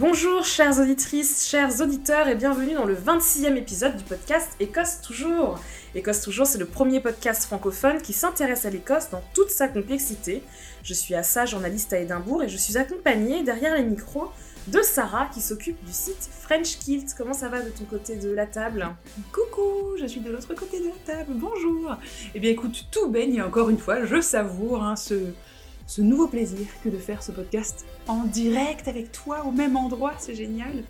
Bonjour chères auditrices, chers auditeurs et bienvenue dans le 26e épisode du podcast Écosse Toujours. Écosse Toujours, c'est le premier podcast francophone qui s'intéresse à l'Écosse dans toute sa complexité. Je suis Assa, journaliste à Édimbourg et je suis accompagnée derrière les micros de Sarah qui s'occupe du site French Kilt. Comment ça va de ton côté de la table? Coucou, je suis de l'autre côté de la table, bonjour Eh bien écoute, tout baigne encore une fois, je savoure hein, ce, ce nouveau plaisir que de faire ce podcast en direct avec toi au même endroit, c'est génial.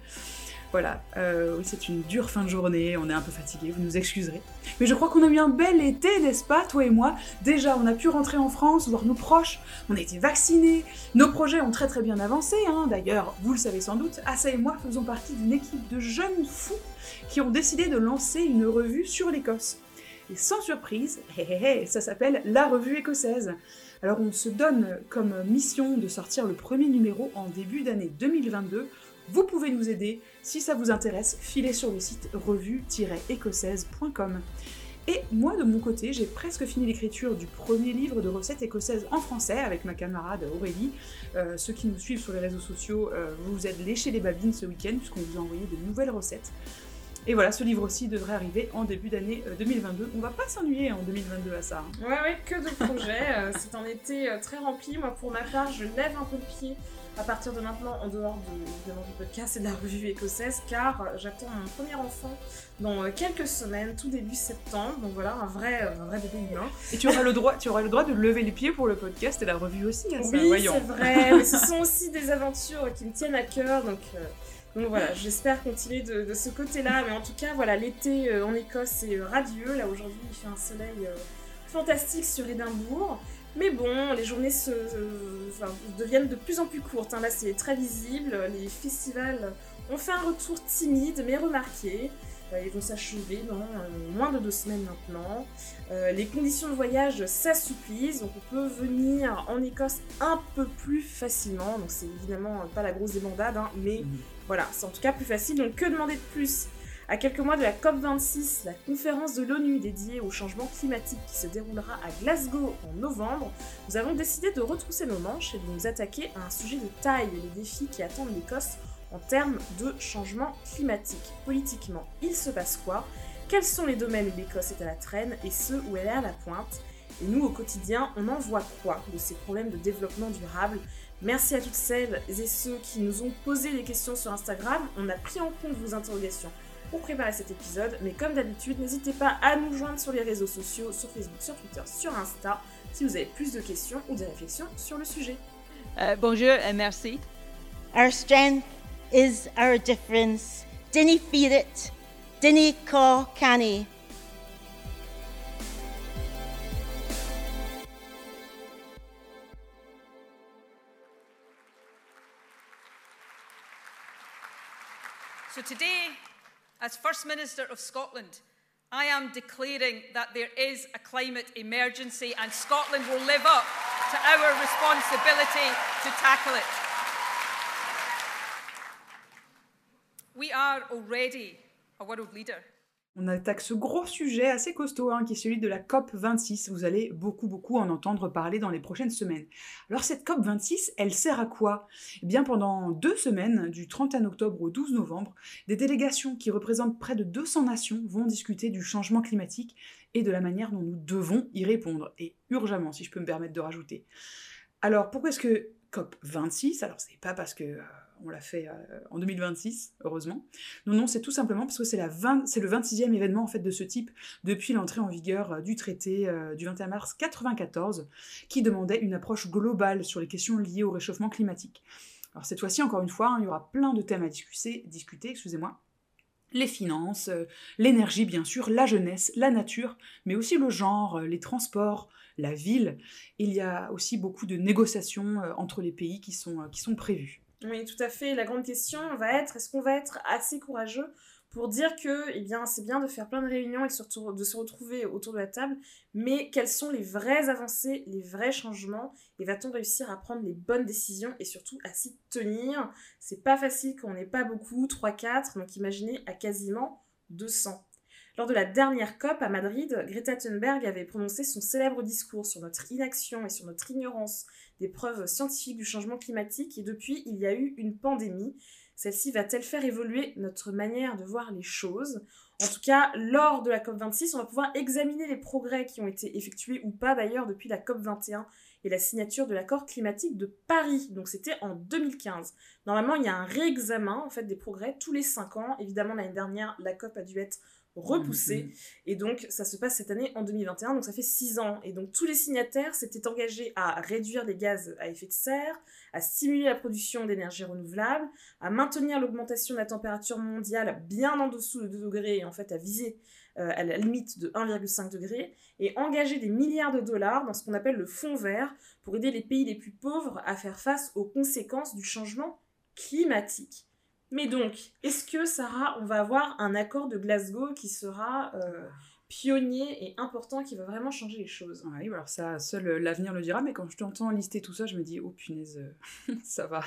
Voilà, euh, oui, c'est une dure fin de journée, on est un peu fatigué, vous nous excuserez. Mais je crois qu'on a eu un bel été, n'est-ce pas, toi et moi? Déjà, on a pu rentrer en France, voir nos proches, on a été vaccinés, nos projets ont très très bien avancé, hein. d'ailleurs, vous le savez sans doute, Assa et moi faisons partie d'une équipe de jeunes fous qui ont décidé de lancer une revue sur l'Écosse. Et sans surprise, ça s'appelle La Revue Écossaise. Alors on se donne comme mission de sortir le premier numéro en début d'année 2022. Vous pouvez nous aider. Si ça vous intéresse, filez sur le site revue-écossaise.com. Et moi, de mon côté, j'ai presque fini l'écriture du premier livre de recettes écossaises en français avec ma camarade Aurélie. Euh, ceux qui nous suivent sur les réseaux sociaux, euh, vous vous êtes léché les babines ce week-end puisqu'on vous a envoyé de nouvelles recettes. Et voilà, ce livre aussi devrait arriver en début d'année 2022. Euh, On va pas s'ennuyer en 2022 à ça. hein. Ouais, ouais, que de projets. Euh, c'est un été euh, très rempli. Moi, pour ma part, je lève un peu le pied à partir de maintenant, en dehors de, évidemment, du podcast et de la revue écossaise, car j'attends mon premier enfant dans quelques semaines, tout début septembre. Donc voilà, un vrai, un vrai bébé humain. Et tu auras le droit, tu auras le droit de lever les pieds pour le podcast et la revue aussi, à ça, Oui, c'est vrai, mais ce sont aussi des aventures qui me tiennent à cœur, donc, euh, donc voilà, j'espère continuer de, ce côté-là, mais en tout cas, voilà, l'été euh, en Écosse est euh, radieux, là aujourd'hui il fait un soleil euh, fantastique sur Édimbourg, mais bon, les journées se, enfin, deviennent de plus en plus courtes, hein. là c'est très visible, les festivals ont fait un retour timide mais remarqué, ils vont s'achever dans moins de deux semaines maintenant. Les conditions de voyage s'assouplissent, donc on peut venir en Écosse un peu plus facilement. Donc c'est évidemment pas la grosse débandade, hein, mais Mhm. Voilà, c'est en tout cas plus facile. Donc que demander de plus À quelques mois de la COP26, la conférence de l'ONU dédiée au changement climatique qui se déroulera à Glasgow en novembre, nous avons décidé de retrousser nos manches et de nous attaquer à un sujet de taille, les défis qui attendent l'Écosse en termes de changement climatique. Politiquement, il se passe quoi? Quels sont les domaines où l'Écosse est à la traîne et ceux où elle est à la pointe? Et nous, au quotidien, on en voit quoi de ces problèmes de développement durable? Merci à toutes celles et ceux qui nous ont posé des questions sur Instagram. On a pris en compte vos interrogations pour préparer cet épisode, mais comme d'habitude, n'hésitez pas à nous joindre sur les réseaux sociaux, sur Facebook, sur Twitter, sur Insta, si vous avez plus de questions ou des réflexions sur le sujet. Euh, bonjour et merci. Our strength is our difference. Dinny fear it. Dinny caw canny. Today, as First Minister of Scotland, I am declaring that there is a climate emergency and Scotland will live up to our responsibility to tackle it. We are already a world leader. On attaque ce gros sujet assez costaud, hein, qui est celui de la COP 26. Vous allez beaucoup, beaucoup en entendre parler dans les prochaines semaines. Alors cette COP 26, elle sert à quoi? Eh bien pendant deux semaines, du 31 octobre au 12 novembre, des délégations qui représentent près de 200 nations vont discuter du changement climatique et de la manière dont nous devons y répondre, et urgemment, si je peux me permettre de rajouter. Alors pourquoi est-ce que COP 26 Alors c'est pas parce que euh, on l'a fait euh, en 2026, heureusement. Non, non, c'est tout simplement parce que c'est la 20 c'est le 26e événement en fait de ce type depuis l'entrée en vigueur euh, du traité euh, du 21 mars 94 qui demandait une approche globale sur les questions liées au réchauffement climatique. Alors cette fois-ci, encore une fois, hein, il y aura plein de thèmes à discuter, discuter excusez-moi. Les finances, l'énergie bien sûr, la jeunesse, la nature, mais aussi le genre, les transports, la ville. Il y a aussi beaucoup de négociations entre les pays qui sont, qui sont prévues. Oui, tout à fait. La grande question va être est-ce qu'on va être assez courageux pour dire que, eh bien, c'est bien de faire plein de réunions et de se retrouver autour de la table, mais quelles sont les vraies avancées, les vrais changements, et va-t-on réussir à prendre les bonnes décisions et surtout à s'y tenir? C'est pas facile quand on n'est pas beaucoup, 3-4, donc imaginez à quasiment 200. Lors de la dernière COP à Madrid, Greta Thunberg avait prononcé son célèbre discours sur notre inaction et sur notre ignorance des preuves scientifiques du changement climatique et depuis il y a eu une pandémie. Celle-ci va-t-elle faire évoluer notre manière de voir les choses? En tout cas, lors de la COP26, on va pouvoir examiner les progrès qui ont été effectués ou pas d'ailleurs depuis la COP21 et la signature de l'accord climatique de Paris. Donc c'était en 2015. Normalement, il y a un réexamen en fait des progrès tous les 5 ans. Évidemment, l'année dernière, la COP a dû être repoussée. Mhm. Et donc, ça se passe cette année en 2021, donc ça fait 6 ans. Et donc, tous les signataires s'étaient engagés à réduire les gaz à effet de serre, à stimuler la production d'énergie renouvelable, à maintenir l'augmentation de la température mondiale bien en dessous de 2 degrés, et en fait à viser euh, à la limite de 1,5 degré, et engager des milliards de dollars dans ce qu'on appelle le fonds vert pour aider les pays les plus pauvres à faire face aux conséquences du changement climatique. Mais donc, est-ce que, Sarah, on va avoir un accord de Glasgow qui sera euh, pionnier et important, qui va vraiment changer les choses? Oui, alors ça, seul euh, l'avenir le dira, mais quand je t'entends lister tout ça, je me dis, oh punaise, euh, ça va.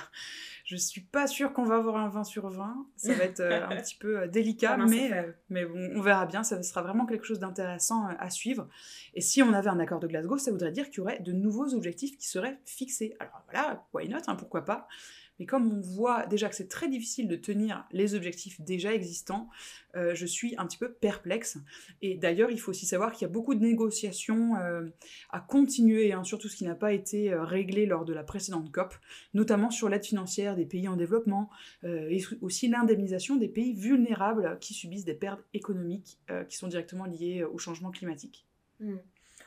Je suis pas sûre qu'on va avoir un 20 sur 20, ça va être euh, un petit peu délicat, Ah mais, mais bon, on verra bien, ça sera vraiment quelque chose d'intéressant à suivre. Et si on avait un accord de Glasgow, ça voudrait dire qu'il y aurait de nouveaux objectifs qui seraient fixés. Alors voilà, why not, hein, pourquoi pas? Mais comme on voit déjà que c'est très difficile de tenir les objectifs déjà existants, euh, je suis un petit peu perplexe. Et d'ailleurs, il faut aussi savoir qu'il y a beaucoup de négociations euh, à continuer, hein, surtout ce qui n'a pas été euh, réglé lors de la précédente COP, notamment sur l'aide financière des pays en développement et aussi l'indemnisation des pays vulnérables qui subissent des pertes économiques qui sont directement liées au changement climatique. Hmm.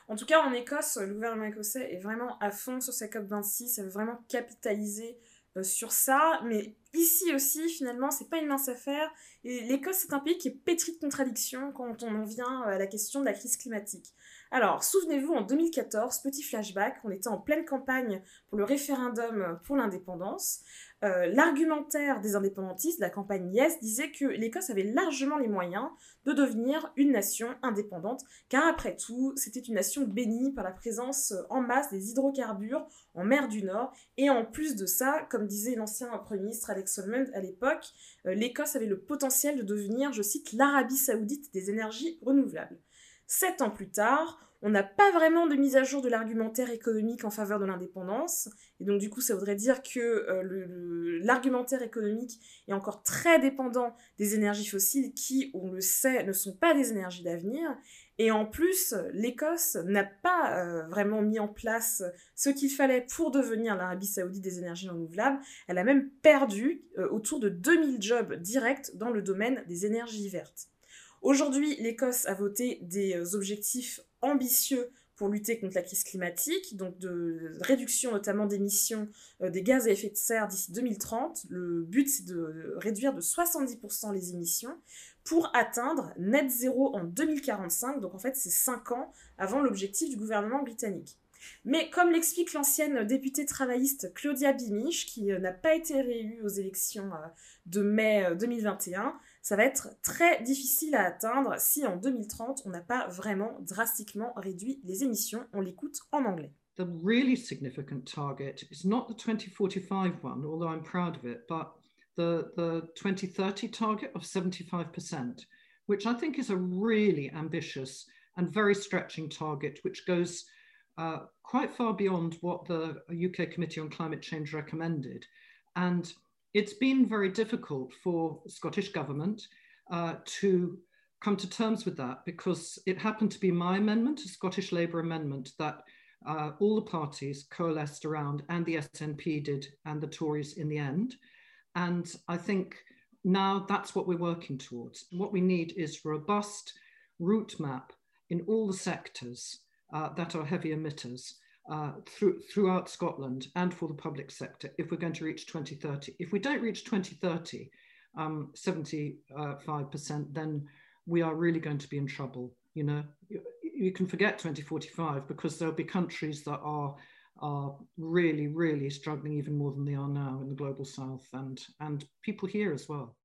En tout cas, en Écosse, le gouvernement écossais est vraiment à fond sur sa COP26, ça veut vraiment capitaliser sur ça, mais ici aussi, finalement, c'est pas une mince affaire. L'Écosse, c'est un pays qui est pétri de contradictions quand on en vient à la question de la crise climatique. Alors, souvenez-vous, en 2014, petit flashback, on était en pleine campagne pour le référendum pour l'indépendance. Euh, L'argumentaire des indépendantistes de la campagne Yes disait que l'Écosse avait largement les moyens de devenir une nation indépendante, car après tout, c'était une nation bénie par la présence en masse des hydrocarbures en mer du Nord, et en plus de ça, comme disait l'ancien Premier ministre Alex Salmond à l'époque, euh, l'Écosse avait le potentiel de devenir, je cite, l'Arabie saoudite des énergies renouvelables. Sept ans plus tard, on n'a pas vraiment de mise à jour de l'argumentaire économique en faveur de l'indépendance, et donc du coup ça voudrait dire que euh, l'argumentaire économique est encore très dépendant des énergies fossiles qui, on le sait, ne sont pas des énergies d'avenir, et en plus, l'Écosse n'a pas euh, vraiment mis en place ce qu'il fallait pour devenir l'Arabie saoudite des énergies renouvelables. Elle a même perdu euh, autour de 2000 jobs directs dans le domaine des énergies vertes. Aujourd'hui, l'Écosse a voté des objectifs ambitieux pour lutter contre la crise climatique, donc de réduction notamment d'émissions euh, des gaz à effet de serre d'ici 2030. Le but, c'est de réduire de 70% les émissions pour atteindre net zéro en 2045. Donc en fait, c'est 5 ans avant l'objectif du gouvernement britannique. Mais comme l'explique l'ancienne députée travailliste Claudia Bimich, qui euh, n'a pas été réélue aux élections euh, de mai euh, 2021, ça va être très difficile à atteindre si en 2030 on n'a pas vraiment drastiquement réduit les émissions. On l'écoute en anglais. The really significant target is not the 2045 one, although I'm proud of it, but the, the 2030 target of 75%, which I think is a really ambitious and very stretching target, which goes uh, quite far beyond what the UK Committee on Climate Change recommended. And it's been very difficult for Scottish Government uh, to come to terms with that because it happened to be my amendment, a Scottish Labour amendment, that uh, all the parties coalesced around, and the SNP did, and the Tories in the end. And I think now that's what we're working towards. What we need is robust route map in all the sectors uh, that are heavy emitters uh, through, throughout Scotland and for the public sector if we're going to reach 2030. If we don't reach 2030, um, 75%, then we are really going to be in trouble. You know, you, you can forget 2045 because there'll be countries that are are really, really struggling even more than they are now in the global south and and people here as well.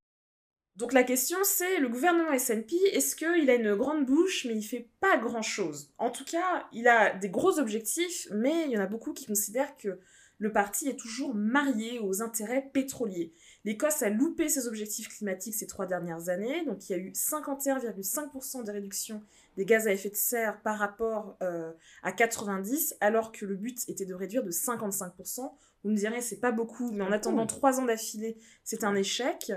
Donc la question c'est, le gouvernement SNP, est-ce qu'il a une grande bouche mais il fait pas grand-chose? En tout cas, il a des gros objectifs, mais il y en a beaucoup qui considèrent que le parti est toujours marié aux intérêts pétroliers. L'Écosse a loupé ses objectifs climatiques ces trois dernières années, donc il y a eu 51,5% de réduction des gaz à effet de serre par rapport euh, à 90, alors que le but était de réduire de 55%. Vous me direz, c'est pas beaucoup, mais en attendant trois ans d'affilée, c'est un échec.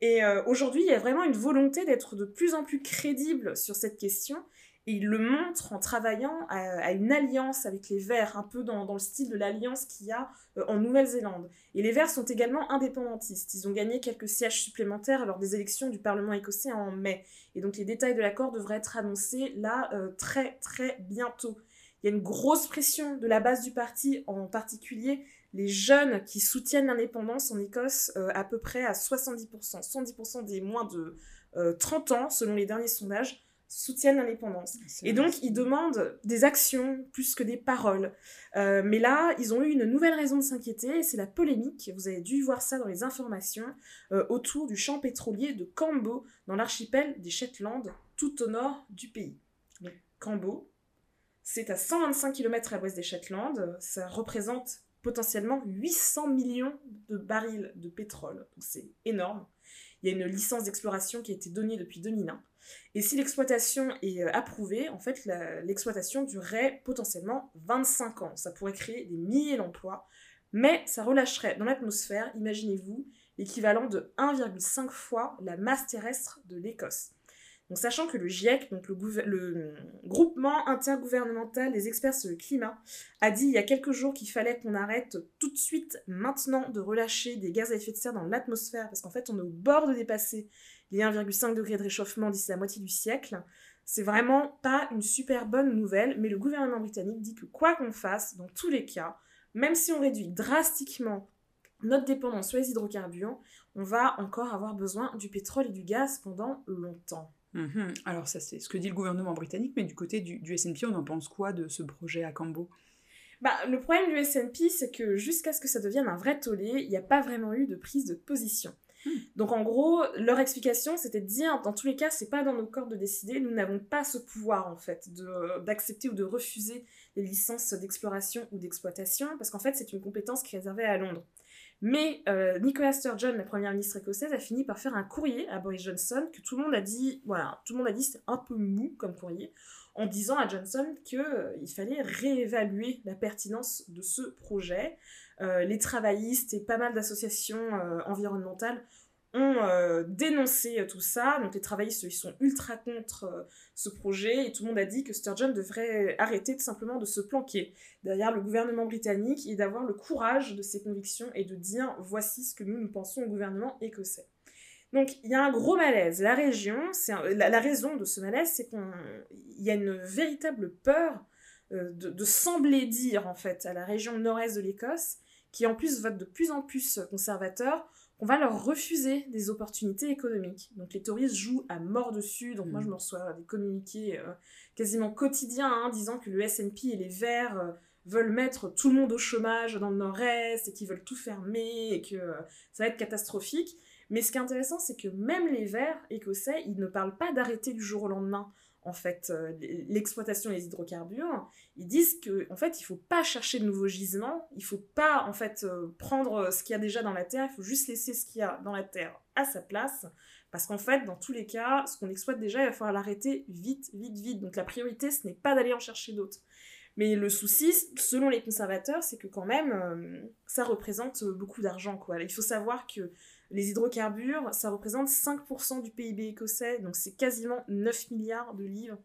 Et euh, aujourd'hui, il y a vraiment une volonté d'être de plus en plus crédible sur cette question et il le montre en travaillant à, une alliance avec les Verts, un peu dans, le style de l'alliance qu'il y a euh, en Nouvelle-Zélande. Et les Verts sont également indépendantistes. Ils ont gagné quelques sièges supplémentaires lors des élections du Parlement écossais en mai. Et donc les détails de l'accord devraient être annoncés là euh, très très bientôt. Il y a une grosse pression de la base du parti, en particulier les jeunes qui soutiennent l'indépendance en Écosse euh, à peu près à 70%. 70% des moins de 30 ans, selon les derniers sondages, soutiennent l'indépendance. Et donc, ils demandent des actions plus que des paroles. Euh, mais là, ils ont eu une nouvelle raison de s'inquiéter, c'est la polémique, vous avez dû voir ça dans les informations, euh, autour du champ pétrolier de Cambo, dans l'archipel des Shetland, tout au nord du pays. Cambo, c'est à 125 km à l'ouest des Shetland, ça représente potentiellement 800 millions de barils de pétrole, donc c'est énorme. Il y a une licence d'exploration qui a été donnée depuis 2001. Et si l'exploitation est euh, approuvée, en fait, l'exploitation durerait potentiellement 25 ans. Ça pourrait créer des milliers d'emplois, mais ça relâcherait dans l'atmosphère, imaginez-vous, l'équivalent de 1,5 fois la masse terrestre de l'Écosse. Sachant que le GIEC, donc le, groupement intergouvernemental des experts sur le climat, a dit il y a quelques jours qu'il fallait qu'on arrête tout de suite, maintenant, de relâcher des gaz à effet de serre dans l'atmosphère, parce qu'en fait, on est au bord de dépasser les 1,5 degrés de réchauffement d'ici la moitié du siècle. C'est vraiment pas une super bonne nouvelle, mais le gouvernement britannique dit que quoi qu'on fasse, dans tous les cas, même si on réduit drastiquement notre dépendance sur les hydrocarbures, on va encore avoir besoin du pétrole et du gaz pendant longtemps. Mhm. Alors ça c'est ce que dit le gouvernement britannique, mais du côté du, du SNP, on en pense quoi de ce projet à Cambo? Bah, le problème du SNP, c'est que jusqu'à ce que ça devienne un vrai tollé, il n'y a pas vraiment eu de prise de position. Donc en gros, leur explication, c'était de dire, dans tous les cas, c'est pas dans nos corps de décider, nous n'avons pas ce pouvoir en fait d'accepter ou de refuser les licences d'exploration ou d'exploitation, parce qu'en fait c'est une compétence qui est réservée à Londres. Mais euh, Nicola Sturgeon, la première ministre écossaise, a fini par faire un courrier à Boris Johnson que tout le monde a dit, voilà, tout le monde a dit c'était un peu mou comme courrier, en disant à Johnson qu'il euh, fallait réévaluer la pertinence de ce projet. Euh, les travaillistes et pas mal d'associations environnementales ont euh, dénoncé euh, tout ça. Donc les travaillistes, ils sont ultra contre euh, ce projet et tout le monde a dit que Sturgeon devrait arrêter tout simplement de se planquer derrière le gouvernement britannique et d'avoir le courage de ses convictions et de dire voici ce que nous nous pensons au gouvernement écossais. Donc il y a un gros malaise. La région, c'est la, raison de ce malaise, c'est qu'il y a une véritable peur de, de, sembler dire en fait à la région nord-est de l'Écosse, qui en plus vote de plus en plus conservateur, on va leur refuser des opportunités économiques. Donc les touristes jouent à mort dessus. Donc moi je mm. me reçois des communiqués euh, quasiment quotidiens hein, disant que le S&P et les Verts euh, veulent mettre tout le monde au chômage dans le Nord-Est et qu'ils veulent tout fermer et que euh, ça va être catastrophique. Mais ce qui est intéressant, c'est que même les Verts écossais, ils ne parlent pas d'arrêter du jour au lendemain en fait euh, l'exploitation des hydrocarbures, ils disent que en fait il faut pas chercher de nouveaux gisements, il faut pas en fait euh, prendre euh, ce qu'il y a déjà dans la terre, il faut juste laisser ce qu'il y a dans la terre à sa place, parce qu'en fait dans tous les cas, ce qu'on exploite déjà, il va falloir l'arrêter vite, vite, vite. Donc la priorité ce n'est pas d'aller en chercher d'autres. Mais le souci, selon les conservateurs, c'est que quand même, ça représente beaucoup d'argent. quoi. Il faut savoir que les hydrocarbures, ça représente 5% du PIB écossais, donc c'est quasiment 9 milliards de livres.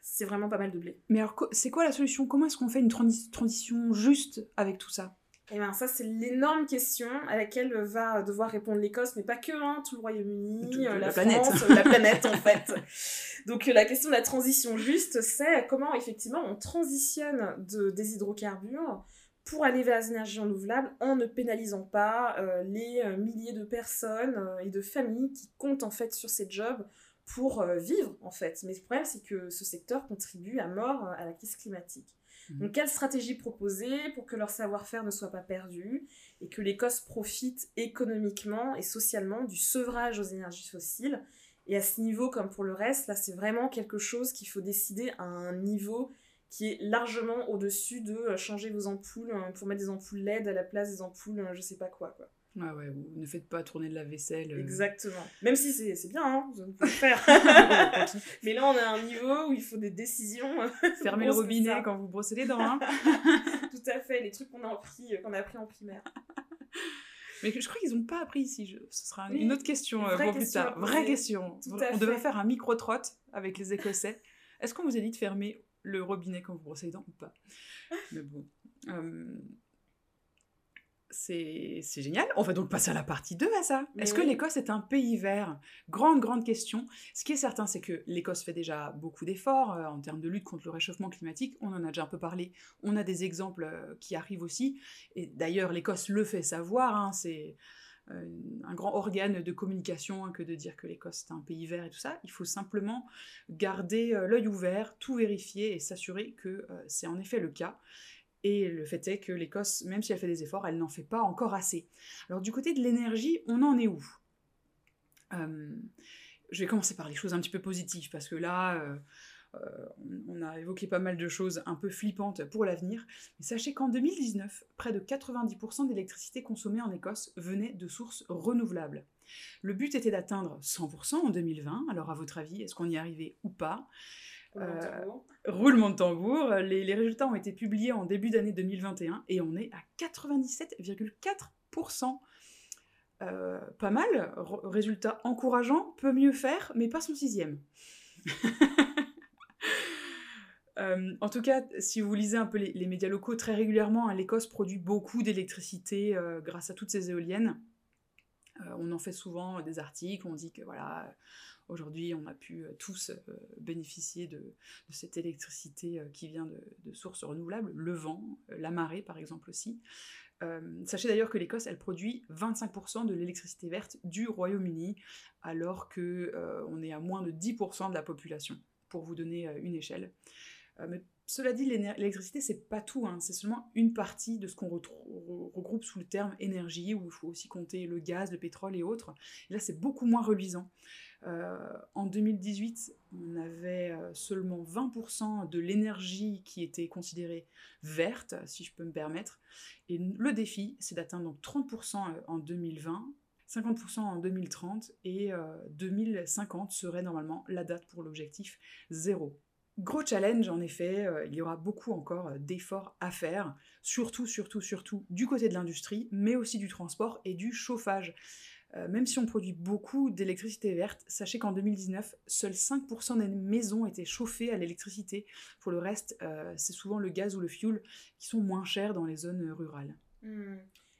C'est vraiment pas mal de blé. Mais alors, c'est quoi la solution? Comment est-ce qu'on fait une transition juste avec tout ça? Eh bien, ça, c'est l'énorme question à laquelle va devoir répondre l'Écosse, mais pas que, hein, tout le Royaume-Uni, la, la, planète. la planète, en fait. Donc, la question de la transition juste, c'est comment, effectivement, on transitionne de, des hydrocarbures pour aller vers les énergies renouvelables en ne pénalisant pas euh, les euh, milliers de personnes euh, et de familles qui comptent en fait sur ces jobs pour vivre en fait. Mais le problème c'est que ce secteur contribue à mort à la crise climatique. Mmh. Donc quelle stratégie proposer pour que leur savoir-faire ne soit pas perdu et que l'Écosse profite économiquement et socialement du sevrage aux énergies fossiles? Et à ce niveau comme pour le reste, là c'est vraiment quelque chose qu'il faut décider à un niveau qui est largement au-dessus de euh, changer vos ampoules euh, pour mettre des ampoules LED à la place des ampoules, euh, je sais pas quoi. quoi. Ouais, ouais, vous ne faites pas tourner de la vaisselle. euh. Exactement. Même si c'est c'est bien, hein, vous pouvez le faire. Mais là, on à un niveau où il faut des décisions. Fermez le robinet quand vous brossez les dents. hein. Tout à fait, les trucs qu'on a appris, euh, qu'on a appris en primaire. Mais je crois qu'ils n'ont pas appris ici. Je- Ce sera Oui, une autre question euh, pour plus tard. Vraie question. On devrait faire un micro-trotte avec les Écossais. Est-ce qu'on vous a dit de fermer le robinet quand vous brossez les dents ou pas? Mais bon. euh, C'est génial. On va donc passer à la partie 2 à ça. Est-ce que l'Écosse est un pays vert? Grande, grande question. Ce qui est certain, c'est que l'Écosse fait déjà beaucoup d'efforts euh, en termes de lutte contre le réchauffement climatique. On en a déjà un peu parlé. On a des exemples euh, qui arrivent aussi. Et d'ailleurs, l'Écosse le fait savoir. hein, c'est euh, un grand organe de communication hein, que de dire que l'Écosse est un pays vert et tout ça. Il faut simplement garder l'œil ouvert, tout vérifier et s'assurer que c'est en effet le cas. Et le fait est que l'Écosse, même si elle fait des efforts, elle n'en fait pas encore assez. Alors du côté de l'énergie, on en est où? Euh, Je vais commencer par les choses un petit peu positives, parce que là, euh, euh, on a évoqué pas mal de choses un peu flippantes pour l'avenir. Sachez qu'en 2019, près de 90% d'électricité consommée en Écosse venait de sources renouvelables. Le but était d'atteindre 100% en 2020. Alors à votre avis, est-ce qu'on y est arrivé ou pas? Euh, Roulement de tambour, les, les résultats ont été publiés en début d'année 2021 et on est à 97,4%. Euh, pas mal, R- résultat encourageant, peut mieux faire, mais pas son sixième. Euh, en tout cas, si vous lisez un peu les, les médias locaux très régulièrement, hein, l'Écosse produit beaucoup d'électricité euh, grâce à toutes ces éoliennes. On en fait souvent des articles, on dit que voilà, aujourd'hui on a pu euh, tous euh, bénéficier de, cette électricité euh, qui vient de, sources renouvelables, le vent, la marée par exemple aussi. Sachez d'ailleurs que l'Écosse, elle produit 25% de l'électricité verte du Royaume-Uni, alors que euh, on est à moins de 10% de la population, pour vous donner une échelle. Mais cela dit, l'électricité, c'est pas tout, hein, c'est seulement une partie de ce qu'on regroupe sous le terme énergie, où il faut aussi compter le gaz, le pétrole et autres. Là, c'est beaucoup moins reluisant. Euh, en 2018, on avait euh, seulement 20% de l'énergie qui était considérée verte, si je peux me permettre. Et le défi, c'est d'atteindre donc 30% en 2020, 50% en 2030 et euh, 2050 serait normalement la date pour l'objectif zéro. Gros challenge en effet, euh, il y aura beaucoup encore euh, d'efforts à faire, surtout, surtout, surtout du côté de l'industrie, mais aussi du transport et du chauffage. Euh, même si on produit beaucoup d'électricité verte, sachez qu'en 2019, seuls 5% des maisons étaient chauffées à l'électricité. Pour le reste, euh, c'est souvent le gaz ou le fuel qui sont moins chers dans les zones rurales. Hmm.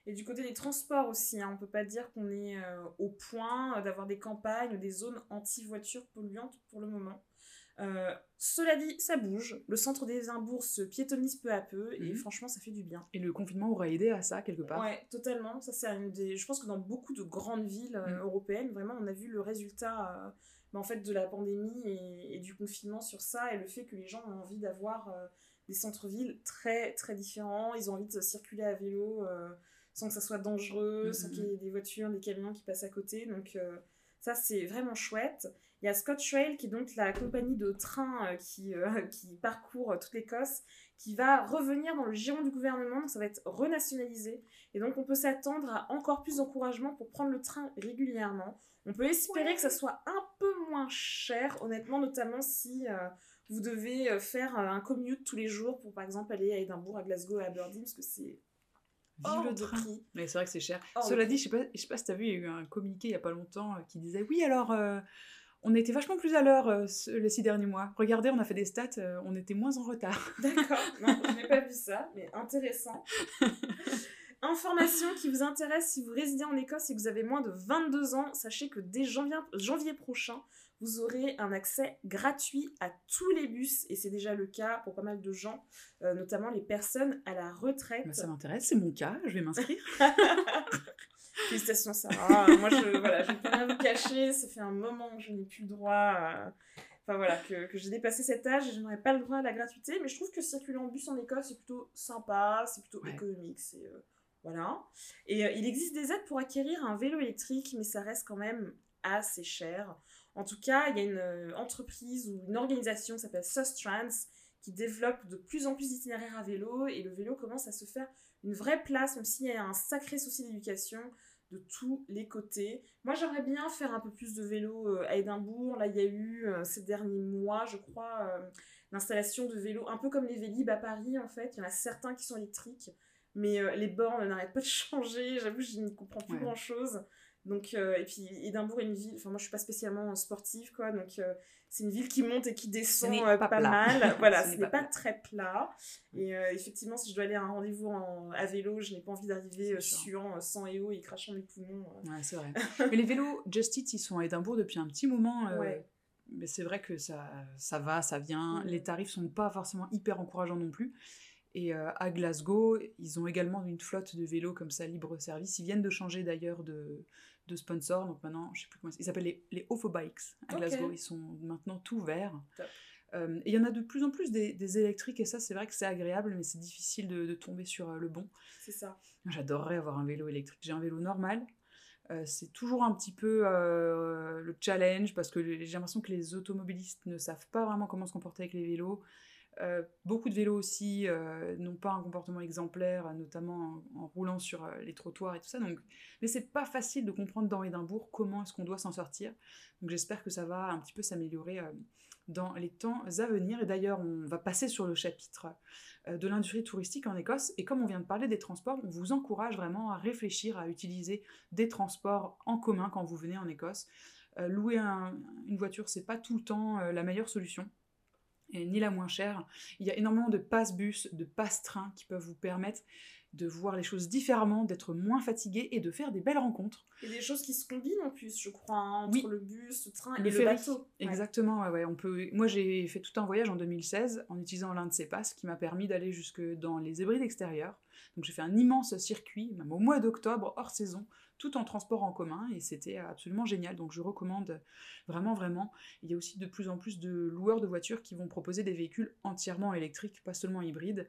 Et du côté des transports aussi, hein, on peut pas dire qu'on est euh, au point euh, d'avoir des campagnes ou des zones anti-voitures polluantes pour le moment. Euh, cela dit, ça bouge. Le centre d'Édimbourg se piétonise peu à peu et Mhm. franchement, ça fait du bien. Et le confinement aura aidé à ça quelque part. Ouais, totalement. Ça, c'est une des. Je pense que dans beaucoup de grandes villes euh, Mm. européennes, vraiment, on a vu le résultat euh, bah, en fait, de la pandémie et, et du confinement sur ça et le fait que les gens ont envie d'avoir euh, des centres-villes très très différents. Ils ont envie de circuler à vélo sans que ça soit dangereux, sans mm, qu'il y ait des voitures, des camions qui passent à côté. Donc ça, c'est vraiment chouette. Il y a ScotRail, qui est donc la compagnie de train euh, qui, euh, qui parcourt euh, toute l'Écosse, qui va revenir dans le giron du gouvernement, donc ça va être renationalisé. Et donc on peut s'attendre à encore plus d'encouragement pour prendre le train régulièrement. On peut espérer que ça soit un peu moins cher, honnêtement, notamment si euh, vous devez faire un commute tous les jours pour par exemple aller à Édimbourg, à Glasgow, à Aberdeen, parce que c'est Vive hors le prix. Mais c'est vrai que c'est cher. De Cela dit, je sais pas, je sais pas si t'as vu, il y a eu un communiqué il y a pas longtemps euh, qui disait oui alors euh, on était vachement plus à l'heure euh, les six derniers mois. Regardez, on a fait des stats, euh, on était moins en retard. D'accord, non, je n'ai pas vu ça, mais intéressant. Information qui vous intéresse si vous résidez en Écosse et que vous avez moins de 22 ans, sachez que dès janvier, janvier prochain, vous aurez un accès gratuit à tous les bus, et c'est déjà le cas pour pas mal de gens, euh, notamment les personnes à la retraite. Bah, ça m'intéresse, c'est mon cas, je vais m'inscrire. Félicitations Sarah, moi je voilà, je ne peux rien vous cacher, ça fait un moment que je n'ai plus le droit, à- enfin voilà, que, que j'ai dépassé cet âge et je n'aurais pas le droit à la gratuité, mais je trouve que circuler en bus en Écosse c'est plutôt sympa, c'est plutôt Ouais. économique, c'est euh, voilà. Et euh, il existe des aides pour acquérir un vélo électrique, mais ça reste quand même assez cher. En tout cas, il y a une euh, entreprise ou une organisation qui s'appelle Sustrans qui développe de plus en plus d'itinéraires à vélo et le vélo commence à se faire une vraie place, même s'il y a un sacré souci d'éducation de tous les côtés. Moi, j'aimerais bien faire un peu plus de vélo euh, à Édimbourg. Là, il y a eu euh, ces derniers mois, je crois, l'installation de vélos, un peu comme les Vélib à Paris, en fait. Il y en a certains qui sont électriques, mais les bornes n'arrêtent pas de changer. J'avoue, je n'y comprends plus grand-chose. Donc, et puis Édimbourg est une ville, enfin moi je suis pas spécialement sportive quoi, donc c'est une ville qui monte et qui descend pas, mal. voilà, ce n'est pas, très plat. Et effectivement, si je dois aller à un rendez-vous à vélo, je n'ai pas envie d'arriver suant, sans et eau et crachant mes poumons. Ouais, c'est vrai. Mais les vélos Just Eat, ils sont à Édimbourg depuis un petit moment. Mais c'est vrai que ça, ça va, ça vient. Les tarifs sont pas forcément hyper encourageants non plus. Et à Glasgow, ils ont également une flotte de vélos comme ça, libre service. Ils viennent de changer d'ailleurs de, de sponsors. Donc maintenant, je sais plus comment ils s'appellent les, les Ofo Bikes à Glasgow. Ils sont maintenant tout verts. Euh, et il y en a de plus en plus des, électriques et ça, c'est vrai que c'est agréable, mais c'est difficile de, tomber sur euh, le bon. C'est ça. J'adorerais avoir un vélo électrique. J'ai un vélo normal. Euh, c'est toujours un petit peu le challenge parce que j'ai l'impression que les automobilistes ne savent pas vraiment comment se comporter avec les vélos. Euh, beaucoup de vélos aussi euh, n'ont pas un comportement exemplaire, notamment en, roulant sur euh, les trottoirs et tout ça. Donc, mais c'est pas facile de comprendre dans Édimbourg comment est-ce qu'on doit s'en sortir. Donc j'espère que ça va un petit peu s'améliorer dans les temps à venir. Et d'ailleurs, on va passer sur le chapitre de l'industrie touristique en Écosse. Et comme on vient de parler des transports, on vous encourage vraiment à réfléchir à utiliser des transports en commun quand vous venez en Écosse. louer une voiture, c'est pas tout le temps la meilleure solution et ni la moins chère. Il y a énormément de passe-bus, de passe-train qui peuvent vous permettre de voir les choses différemment, d'être moins fatigué et de faire des belles rencontres. Et des choses qui se combinent en plus, je crois, hein, entre le bus, le train et le, bateau. Exactement, ouais. On peut... Moi, j'ai fait tout un voyage en 2016 en utilisant l'un de ces passes qui m'a permis d'aller jusque dans les Hébrides extérieures. Donc j'ai fait un immense circuit, même au mois d'octobre, hors saison, tout en transport en commun et c'était absolument génial. Donc je recommande vraiment, vraiment. Il y a aussi de plus en plus de loueurs de voitures qui vont proposer des véhicules entièrement électriques, pas seulement hybrides.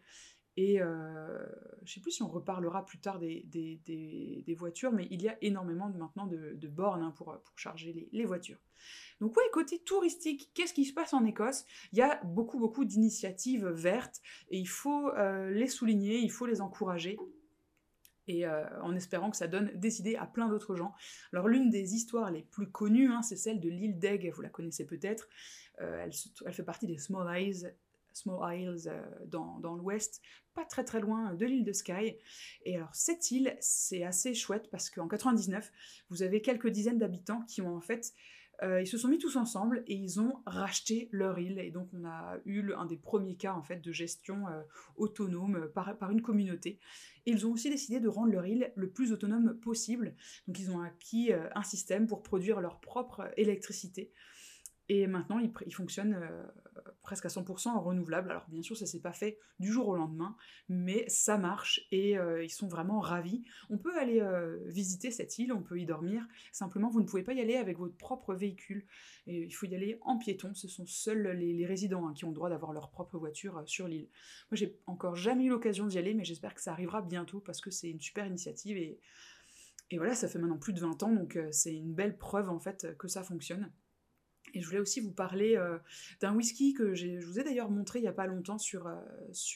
Et euh, je ne sais plus si on reparlera plus tard des, voitures, mais il y a énormément de, maintenant de, bornes hein, pour, charger les, voitures. Donc oui, côté touristique, qu'est-ce qui se passe en Écosse? Il y a beaucoup, beaucoup d'initiatives vertes et il faut euh, les souligner, il faut les encourager et euh, en espérant que ça donne des idées à plein d'autres gens. Alors l'une des histoires les plus connues, hein, c'est celle de l'île d'Egg, vous la connaissez peut-être, euh, elle, fait partie des Small Isles, Small Isles euh, dans, dans l'ouest, pas très très loin de l'île de Skye. Et alors cette île, c'est assez chouette parce qu'en 99, vous avez quelques dizaines d'habitants qui ont en fait euh, ils se sont mis tous ensemble et ils ont racheté leur île. Et donc, on a eu un des premiers cas en fait de gestion euh, autonome euh, par, par, une communauté. Et ils ont aussi décidé de rendre leur île le plus autonome possible. Donc, ils ont acquis un système pour produire leur propre électricité. Et maintenant, il, il fonctionne euh, presque à 100% en renouvelable. Alors bien sûr, ça s'est pas fait du jour au lendemain, mais ça marche et euh, ils sont vraiment ravis. On peut aller euh, visiter cette île, on peut y dormir. Simplement, vous ne pouvez pas y aller avec votre propre véhicule. Il faut y aller en piéton. Ce sont seuls les, résidents hein, qui ont le droit d'avoir leur propre voiture sur l'île. Moi, j'ai encore jamais eu l'occasion d'y aller, mais j'espère que ça arrivera bientôt parce que c'est une super initiative et, et voilà, ça fait maintenant plus de 20 ans, donc c'est une belle preuve en fait que ça fonctionne. Je voulais aussi vous parler euh, d'un whisky que je vous ai d'ailleurs montré il n'y a pas longtemps sur, euh,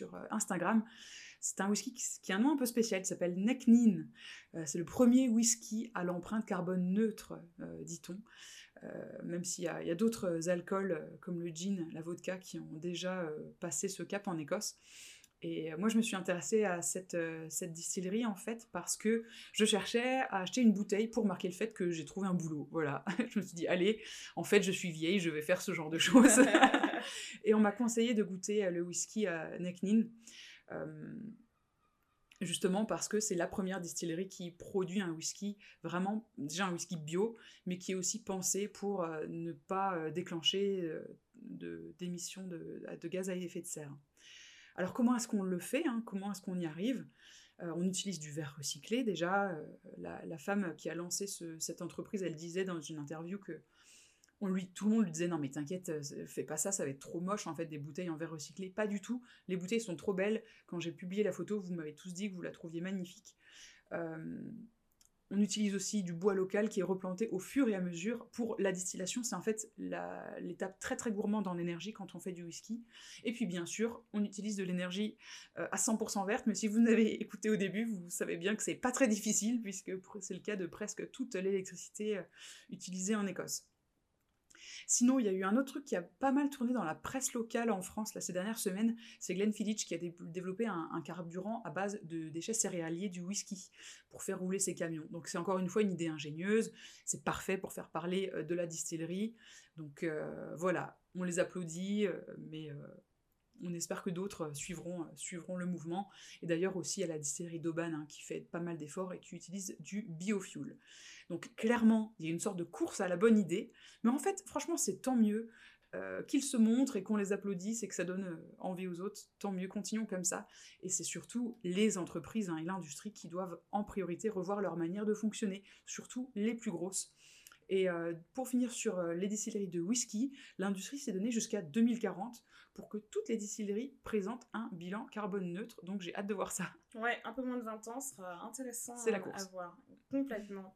euh, Instagram. C'est un whisky qui, a un nom un peu spécial, il s'appelle Necknin. c'est le premier whisky à l'empreinte carbone neutre, dit-on. même s'il y a d'autres alcools comme le gin, la vodka, qui ont déjà passé ce cap en Écosse. Et moi, je me suis intéressée à cette, euh, cette distillerie, en fait, parce que je cherchais à acheter une bouteille pour marquer le fait que j'ai trouvé un boulot. Voilà. je me suis dit, allez, en fait, je suis vieille, je vais faire ce genre de choses. et on m'a conseillé de goûter euh, le whisky à Necknin. Euh, justement parce que c'est la première distillerie qui produit un whisky vraiment déjà un whisky bio mais qui est aussi pensé pour ne pas déclencher d'émissions de, de, gaz à effet de serre. Alors comment est-ce qu'on le fait hein Comment est-ce qu'on y arrive? Euh, On utilise du verre recyclé déjà. Euh, la, femme qui a lancé cette entreprise, elle disait dans une interview que tout le monde lui disait non mais t'inquiète, euh, fais pas ça, ça va être trop moche en fait des bouteilles en verre recyclé. Pas du tout. Les bouteilles sont trop belles. Quand j'ai publié la photo, vous m'avez tous dit que vous la trouviez magnifique. On utilise aussi du bois local qui est replanté au fur et à mesure pour la distillation. C'est en fait l'étape très très gourmande en énergie quand on fait du whisky. Et puis bien sûr, on utilise de l'énergie euh, à 100% verte, mais si vous n'avez écouté au début, vous savez bien que c'est pas très difficile puisque c'est le cas de presque toute l'électricité euh, utilisée en Écosse. Sinon, il y a eu un autre truc qui a pas mal tourné dans la presse locale en France là, ces dernières semaines, c'est Glenfiddich qui a développé un, carburant à base de déchets céréaliers du whisky pour faire rouler ses camions. Donc c'est encore une fois une idée ingénieuse, c'est parfait pour faire parler euh, de la distillerie. Donc euh, voilà, on les applaudit, euh, mais on espère que d'autres suivront, suivront le mouvement. Et d'ailleurs aussi à la distillerie d'Auban hein, qui fait pas mal d'efforts et qui utilise du biofuel. Donc clairement, il y a une sorte de course à la bonne idée. Mais en fait, franchement, c'est tant mieux. Euh, qu'ils se montrent et qu'on les applaudisse et que ça donne euh, envie aux autres, tant mieux, continuons comme ça. Et c'est surtout les entreprises hein, et l'industrie qui doivent en priorité revoir leur manière de fonctionner, surtout les plus grosses. Et euh, pour finir sur euh, les distilleries de whisky, l'industrie s'est donnée jusqu'à 2040 pour que toutes les distilleries présentent un bilan carbone neutre. Donc j'ai hâte de voir ça. Ouais, un peu moins de 20 ans sera intéressant la à voir. Complètement.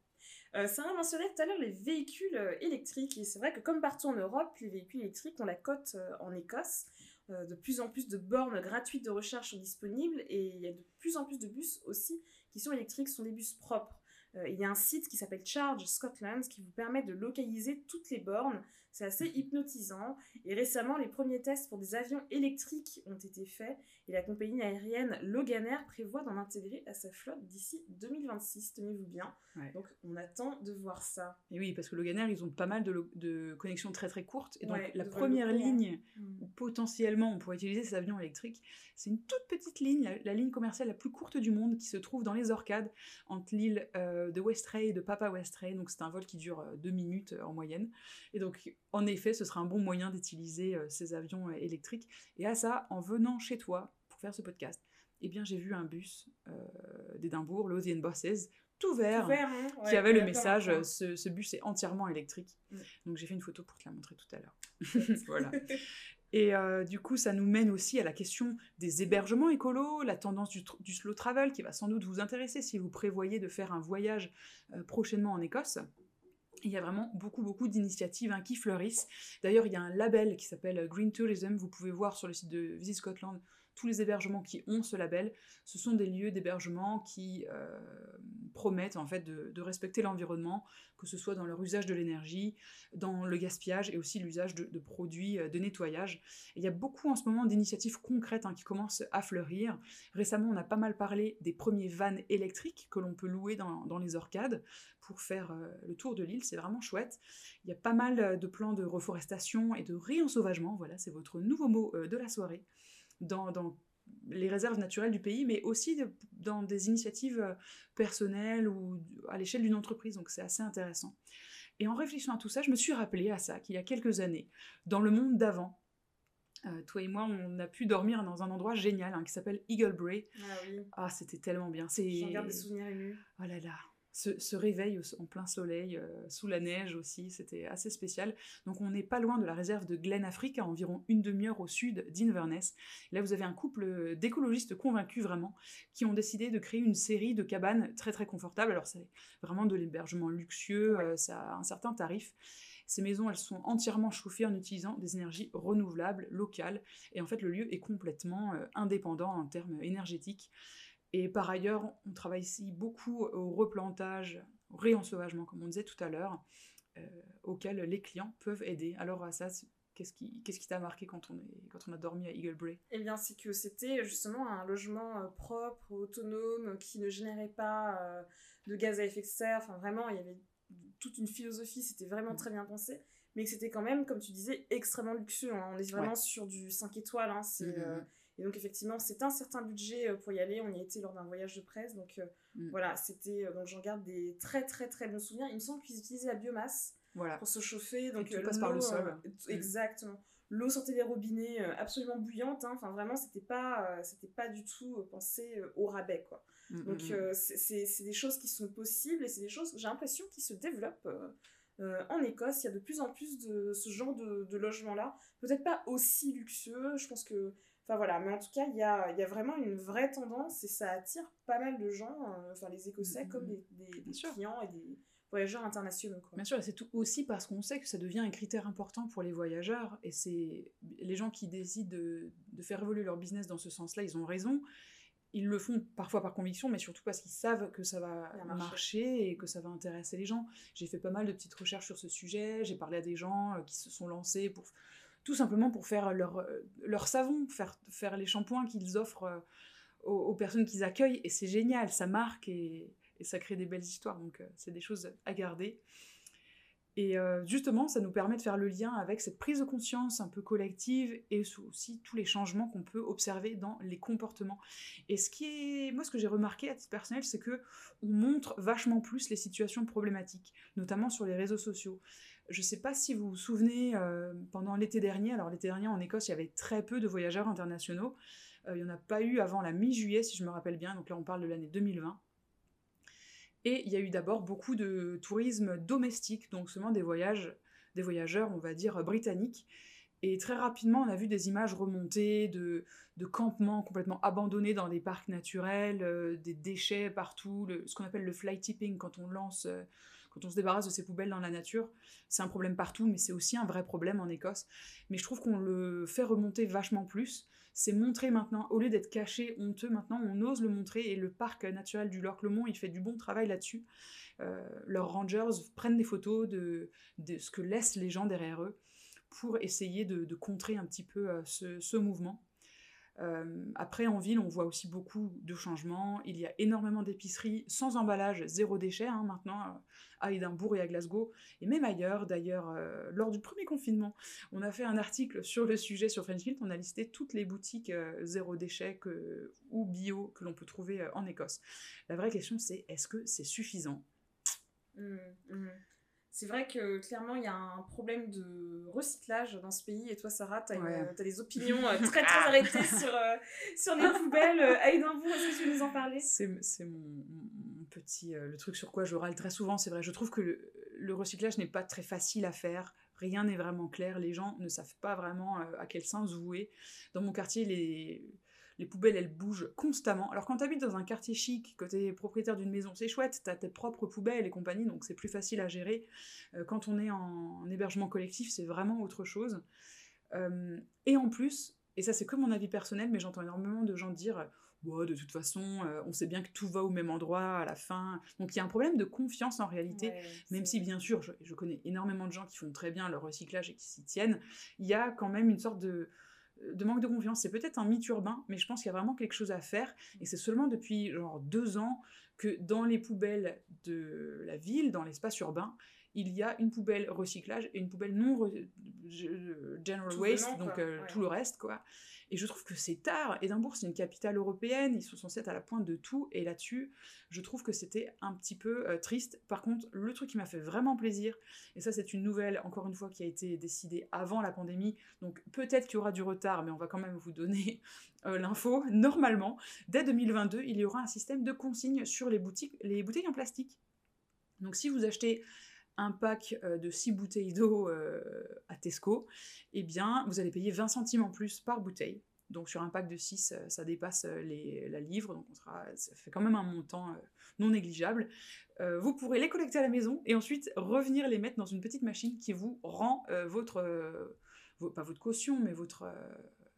Euh, Sarah mentionnait tout à l'heure les véhicules euh, électriques. Et c'est vrai que comme partout en Europe, les véhicules électriques ont la cote en Écosse. de plus en plus de bornes gratuites de recharge sont disponibles et il y a de plus en plus de bus aussi qui sont électriques, sont des bus propres. Euh, il y a un site qui s'appelle Charge Scotland qui vous permet de localiser toutes les bornes. C'est assez hypnotisant. Et récemment, les premiers tests pour des avions électriques ont été faits et la compagnie aérienne Loganair prévoit d'en intégrer à sa flotte d'ici 2026. Tenez-vous bien. Donc, on attend de voir ça. Et oui, parce que Loganair, ils ont pas mal de, connexions très très courtes. Et donc, la première ligne mm. où potentiellement on pourrait utiliser ces avions électriques, c'est une toute petite ligne, la, ligne commerciale la plus courte du monde qui se trouve dans les Orcades entre l'île. Euh, de Westray et de Papa Westray. Donc c'est un vol qui dure euh, deux minutes euh, en moyenne. Et donc en effet, ce sera un bon moyen d'utiliser ces avions électriques. Et à ça, en venant chez toi pour faire ce podcast, eh bien j'ai vu un bus d'Édimbourg, l'Ocean Bosses, tout vert, hein. qui avait le message ce, bus est entièrement électrique. Mm. Donc j'ai fait une photo pour te la montrer tout à l'heure. voilà. Et euh, du coup, ça nous mène aussi à la question des hébergements écolos, la tendance du, slow travel qui va sans doute vous intéresser si vous prévoyez de faire un voyage euh, prochainement en Écosse. Il y a vraiment beaucoup, beaucoup d'initiatives hein, qui fleurissent. D'ailleurs, il y a un label qui s'appelle Green Tourism. Vous pouvez voir sur le site de Visit Scotland tous les hébergements qui ont ce label, ce sont des lieux d'hébergement qui euh, promettent en fait de, respecter l'environnement, que ce soit dans leur usage de l'énergie, dans le gaspillage et aussi l'usage de, produits euh, de nettoyage. il y a beaucoup en ce moment d'initiatives concrètes hein, qui commencent à fleurir. Récemment, on a pas mal parlé des premiers vannes électriques que l'on peut louer dans, les orcades pour faire euh, le tour de l'île. C'est vraiment chouette. Il y a pas mal de plans de reforestation et de réensauvagement. Voilà, c'est votre nouveau mot de la soirée dans, les réserves naturelles du pays, mais aussi dans des initiatives euh, personnelles ou à l'échelle d'une entreprise. Donc c'est assez intéressant. Et en réfléchissant à tout ça, je me suis rappelé à ça qu'il y a quelques années, dans le monde d'avant, euh, toi et moi, on a pu dormir dans un endroit génial hein, qui s'appelle Eagle Bray. Ah oui. Ah, c'était tellement bien. J'en garde des souvenirs émus. Oh là là ce, réveil en plein soleil, euh, sous la neige aussi, c'était assez spécial. Donc on n'est pas loin de la réserve de Glen Afrique, à environ une demi-heure au sud d'Inverness. Là vous avez un couple d'écologistes convaincus vraiment, qui ont décidé de créer une série de cabanes très très confortables. Alors c'est vraiment de l'hébergement luxueux, euh, ça a un certain tarif. Ces maisons, elles sont entièrement chauffées en utilisant des énergies renouvelables, locales, et en fait le lieu est complètement euh, indépendant en termes énergétiques. Et par ailleurs, on travaille ici beaucoup au replantage, au réensauvagement, comme on disait tout à l'heure, euh, auquel les clients peuvent aider. Alors à ça, qu'est-ce qui qui t'a marqué quand on, est, quand on a dormi à Eagle Bray Eh bien, c'est que c'était justement un logement euh, propre, autonome, qui ne générait pas euh, de gaz à effet de serre. Enfin, vraiment, il y avait toute une philosophie, c'était vraiment mm. très bien pensé mais que c'était quand même, comme tu disais, extrêmement luxueux. Hein. On est vraiment sur du 5 étoiles. Hein. C'est, et donc effectivement, c'est un certain budget euh, pour y aller. On y était lors d'un voyage de presse, donc euh, mm. voilà, c'était euh, donc j'en garde des très très très bons souvenirs. Il me semble qu'ils utilisaient la biomasse pour se chauffer, donc tout passe par le sol. Mm. Exactement. L'eau sortait des robinets absolument bouillante. Hein. Enfin vraiment, c'était pas c'était pas du tout pensé au rabais quoi. Mm, donc c'est des choses qui sont possibles et c'est des choses j'ai l'impression qui se développent. en Écosse, il y a de plus en plus de ce genre de, de logement-là. Peut-être pas aussi luxueux, je pense que Enfin voilà, mais en tout cas, il y a, y a vraiment une vraie tendance et ça attire pas mal de gens, euh, enfin les Écossais Mhm. comme des, des- des sûr. clients et des voyageurs internationaux. Quoi. Bien sûr, et c'est tout aussi parce qu'on sait que ça devient un critère important pour les voyageurs. Et c'est les gens qui décident de, de faire évoluer leur business dans ce sens-là, ils ont raison. Ils le font parfois par conviction, mais surtout parce qu'ils savent que ça va marcher et que ça va intéresser les gens. J'ai fait pas mal de petites recherches sur ce sujet. J'ai parlé à des gens euh, qui se sont lancés pour tout simplement pour faire leur, euh, savon, faire, les shampoings qu'ils offrent euh, aux, personnes qu'ils accueillent. Et c'est génial, ça marque et, et ça crée des belles histoires. Donc euh, c'est des choses à garder. Et justement, ça nous permet de faire le lien avec cette prise de conscience un peu collective et aussi tous les changements qu'on peut observer dans les comportements. Et ce qui est, moi, ce que j'ai remarqué à titre personnel, c'est que on montre vachement plus les situations problématiques, notamment sur les réseaux sociaux. Je sais pas si vous vous souvenez, euh, pendant l'été dernier, alors l'été dernier en Écosse, il y avait très peu de voyageurs internationaux. Euh, il n'y en a pas eu avant la mi-juillet, si je me rappelle bien. Donc là, on parle de l'année 2020. Et il y a eu d'abord beaucoup de tourisme domestique, donc seulement des voyages, des voyageurs, on va dire, britanniques. Et très rapidement, on a vu des images remonter de, campements complètement abandonnés dans des parcs naturels, euh, des déchets partout, ce qu'on appelle le fly tipping, quand on lance, quand on se débarrasse de ses poubelles dans la nature. C'est un problème partout, mais c'est aussi un vrai problème en Écosse. Mais je trouve qu'on le fait remonter vachement plus. C'est montré maintenant, au lieu d'être caché, honteux, maintenant on ose le montrer et le parc naturel du Loch Lomond, il fait du bon travail là-dessus. Euh, leurs rangers prennent des photos de, ce que laissent les gens derrière eux pour essayer de, contrer un petit peu euh, ce mouvement. Euh, après, en ville, on voit aussi beaucoup de changements. Il y a énormément d'épiceries sans emballage, zéro déchet hein, maintenant, euh, à Édimbourg et à Glasgow, et même ailleurs. D'ailleurs, euh, lors du premier confinement, on a fait un article sur le sujet sur Frenchfield. On a listé toutes les boutiques zéro déchet ou bio que l'on peut trouver en Écosse. La vraie question, c'est est-ce que c'est suffisant? Mhm, mhm. C'est vrai que clairement il y a un problème de recyclage dans ce pays et toi Sarah t'as, une- Ouais. t'as des opinions euh, très très arrêtées sur, euh, sur les poubelles euh, à Édimbourg, est-ce que tu veux nous en parler? C'est c'est mon, mon petit. euh, le truc sur quoi je râle très souvent, c'est vrai. Je trouve que le, le recyclage n'est pas très facile à faire. Rien n'est vraiment clair. Les gens ne savent pas vraiment euh, à quel sens vouer. Dans mon quartier, les, les poubelles, elles bougent constamment. Alors, quand tu habites dans un quartier chic, que tu es propriétaire d'une maison, c'est chouette, tu as tes propres poubelles et compagnie, donc c'est plus facile à gérer. Euh, quand on est en, en hébergement collectif, c'est vraiment autre chose. Euh, et en plus, et ça c'est que mon avis personnel, mais j'entends énormément de gens dire Ouais, de toute façon, euh, on sait bien que tout va au même endroit à la fin. Donc il y a un problème de confiance en réalité. Ouais, Même si, bien sûr, je, je connais énormément de gens qui font très bien leur recyclage et qui s'y tiennent, il y a quand même une sorte de, de manque de confiance. C'est peut-être un mythe urbain, mais je pense qu'il y a vraiment quelque chose à faire. Et c'est seulement depuis genre deux ans que dans les poubelles de la ville, dans l'espace urbain, il y a une poubelle recyclage et une poubelle non re- general Tout waste, donc euh, ouais. tout le reste, quoi. Et je trouve que c'est tard. Édimbourg, c'est une capitale européenne, ils sont censés être à la pointe de tout, et là-dessus, je trouve que c'était un petit peu euh, triste. Par contre, le truc qui m'a fait vraiment plaisir, et ça c'est une nouvelle, encore une fois, qui a été décidée avant la pandémie, donc peut-être qu'il y aura du retard, mais on va quand même vous donner euh, l'info. Normalement, dès 2022, il y aura un système de consigne sur les, boutiques, les bouteilles en plastique. Donc si vous achetez un pack euh, de 6 bouteilles d'eau euh, à Tesco, eh bien, vous allez payer 20 centimes en plus par bouteille. Donc sur un pack de 6, euh, ça dépasse les, la livre, donc ça fait quand même un montant non négligeable. Vous pourrez les collecter à la maison et ensuite revenir les mettre dans une petite machine qui vous rend votre, vo- pas votre caution, mais votre...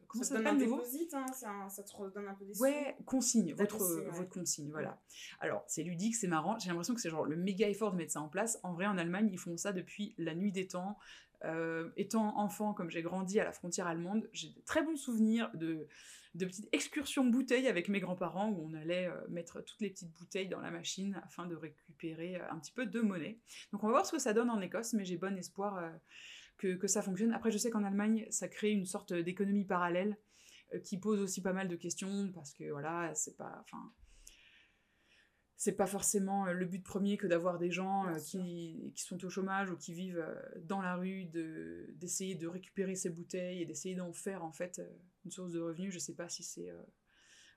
comment ça ça s'appelle de nouveau déposit, hein, ça te redonne un peu des sous. Ouais, consigne, votre, consigne, ouais. votre consigne, voilà. Alors, c'est ludique, c'est marrant. J'ai l'impression que c'est genre le méga effort de mettre ça en place. En vrai, en Allemagne, ils font ça depuis la nuit des temps. Euh, étant enfant, comme j'ai grandi à la frontière allemande, j'ai de très bons souvenirs de, de petites excursions bouteilles avec mes grands-parents où on allait euh, mettre toutes les petites bouteilles dans la machine afin de récupérer euh, un petit peu de monnaie. Donc, on va voir ce que ça donne en Écosse, mais j'ai bon espoir que, que ça fonctionne. Après, je sais qu'en Allemagne, ça crée une sorte d'économie parallèle euh, qui pose aussi pas mal de questions parce que voilà, c'est pas. Enfin. C'est pas forcément euh, le but premier que d'avoir des gens euh, qui, qui sont au chômage ou qui vivent dans la rue, de- d'essayer de, récupérer ces bouteilles et d'essayer d'en faire en fait une source de revenus. Je sais pas si c'est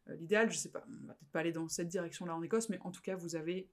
euh, l'idéal, je sais pas, on va peut-être pas aller dans cette direction-là en Écosse, mais en tout cas, vous avez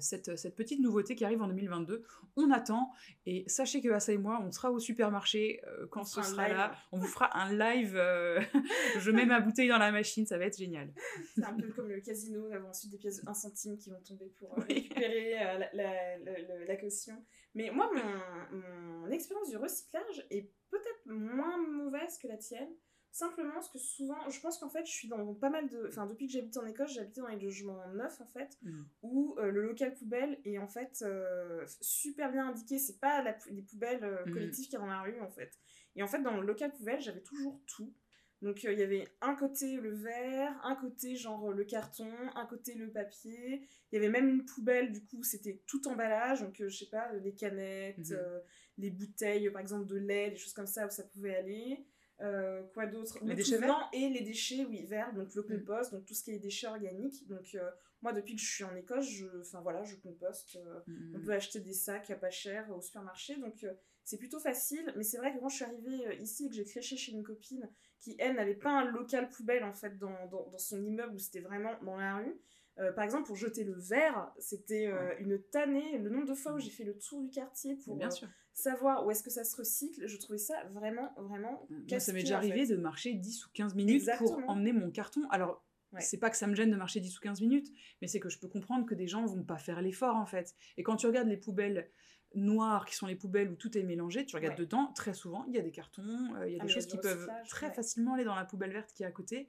cette, cette, petite nouveauté qui arrive en 2022. On attend et sachez que Assa et moi, on sera au supermarché euh, quand ce sera là. On vous fera un live. Euh, je mets ma bouteille dans la machine, ça va être génial. C'est un peu comme le casino, on avoir ensuite des pièces de 1 centime qui vont tomber pour récupérer la, la, la, la, caution. Mais moi, mon, mon expérience du recyclage est peut-être moins mauvaise que la tienne. Simplement parce que souvent, je pense qu'en fait, je suis dans pas mal de. Enfin, depuis que j'habite en Écosse, j'habitais dans les logements neufs en fait, Mm. où euh, le local poubelle est en fait euh, super bien indiqué. C'est pas la, les poubelles euh, Mm. collectives qu'il y a dans la rue en fait. Et en fait, dans le local poubelle, j'avais toujours tout. Donc il y avait un côté le verre, un côté genre le carton, un côté le papier. Il y avait même une poubelle, du coup, c'était tout emballage. Donc je sais pas, les canettes, euh, les bouteilles, par exemple, de lait, des choses comme ça où ça pouvait aller. Euh, quoi d'autre? Les Le déchets verts? et les déchets, oui, verts, donc le Mm. compost, donc tout ce qui est déchets organiques. Donc euh, moi, depuis que je suis en Écosse, je, voilà, je composte. euh, on Mm. peut acheter des sacs à pas cher au supermarché, donc c'est plutôt facile. Mais c'est vrai que quand je suis arrivée ici et que j'ai créché chez une copine qui, elle, n'avait pas un local poubelle en fait dans, dans, dans son immeuble où c'était vraiment dans la rue. euh, par exemple, pour jeter le verre, c'était euh, une tannée. Le nombre de fois où j'ai fait le tour du quartier pour Bien euh. Savoir où est-ce que ça se recycle, je trouvais ça vraiment, vraiment. Moi, ça m'est déjà en arrivé fait. de marcher 10 ou 15 minutes pour emmener mon carton. Alors, Ouais. c'est pas que ça me gêne de marcher 10 ou 15 minutes, mais c'est que je peux comprendre que des gens vont pas faire l'effort en fait. Et quand tu regardes les poubelles noires, qui sont les poubelles où tout est mélangé, tu regardes Ouais. dedans, très souvent, il y a des cartons, euh, il y a Ah, des choses qui peuvent très ouais. facilement aller dans la poubelle verte qui est à côté.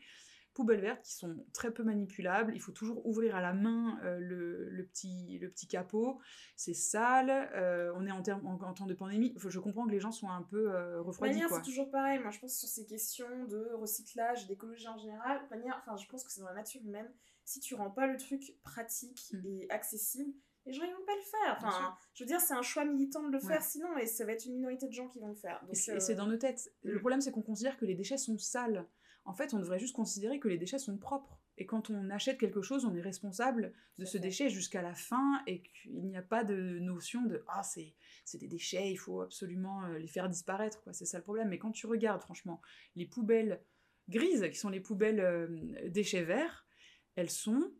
Poubelles vertes qui sont très peu manipulables, il faut toujours ouvrir à la main euh, le, le petit, le petit capot, c'est sale, euh, on est en, terme- en, en temps de pandémie, Faut- je comprends que les gens sont un peu euh, refroidis. manière, quoi. c'est toujours pareil. Moi, je pense sur ces questions de recyclage, d'écologie en général. manière, enfin, je pense que c'est dans la nature humaine. Si tu rends pas le truc pratique Mm. et accessible, les gens ils vont pas le faire. Enfin, je veux dire, c'est un choix militant de le Ouais. faire, sinon, et ça va être une minorité de gens qui vont le faire. Donc, Et c'est euh, dans nos têtes. Le mm. problème, c'est qu'on considère que les déchets sont sales. En fait, on devrait juste considérer que les déchets sont propres. Et quand on achète quelque chose, on est responsable de ce fait. déchet jusqu'à la fin et qu'il n'y a pas de notion de ah c'est c'est des déchets, il faut absolument euh, les faire disparaître quoi. C'est ça le problème. Mais quand tu regardes franchement les poubelles grises qui sont les poubelles euh, déchets verts, elles sont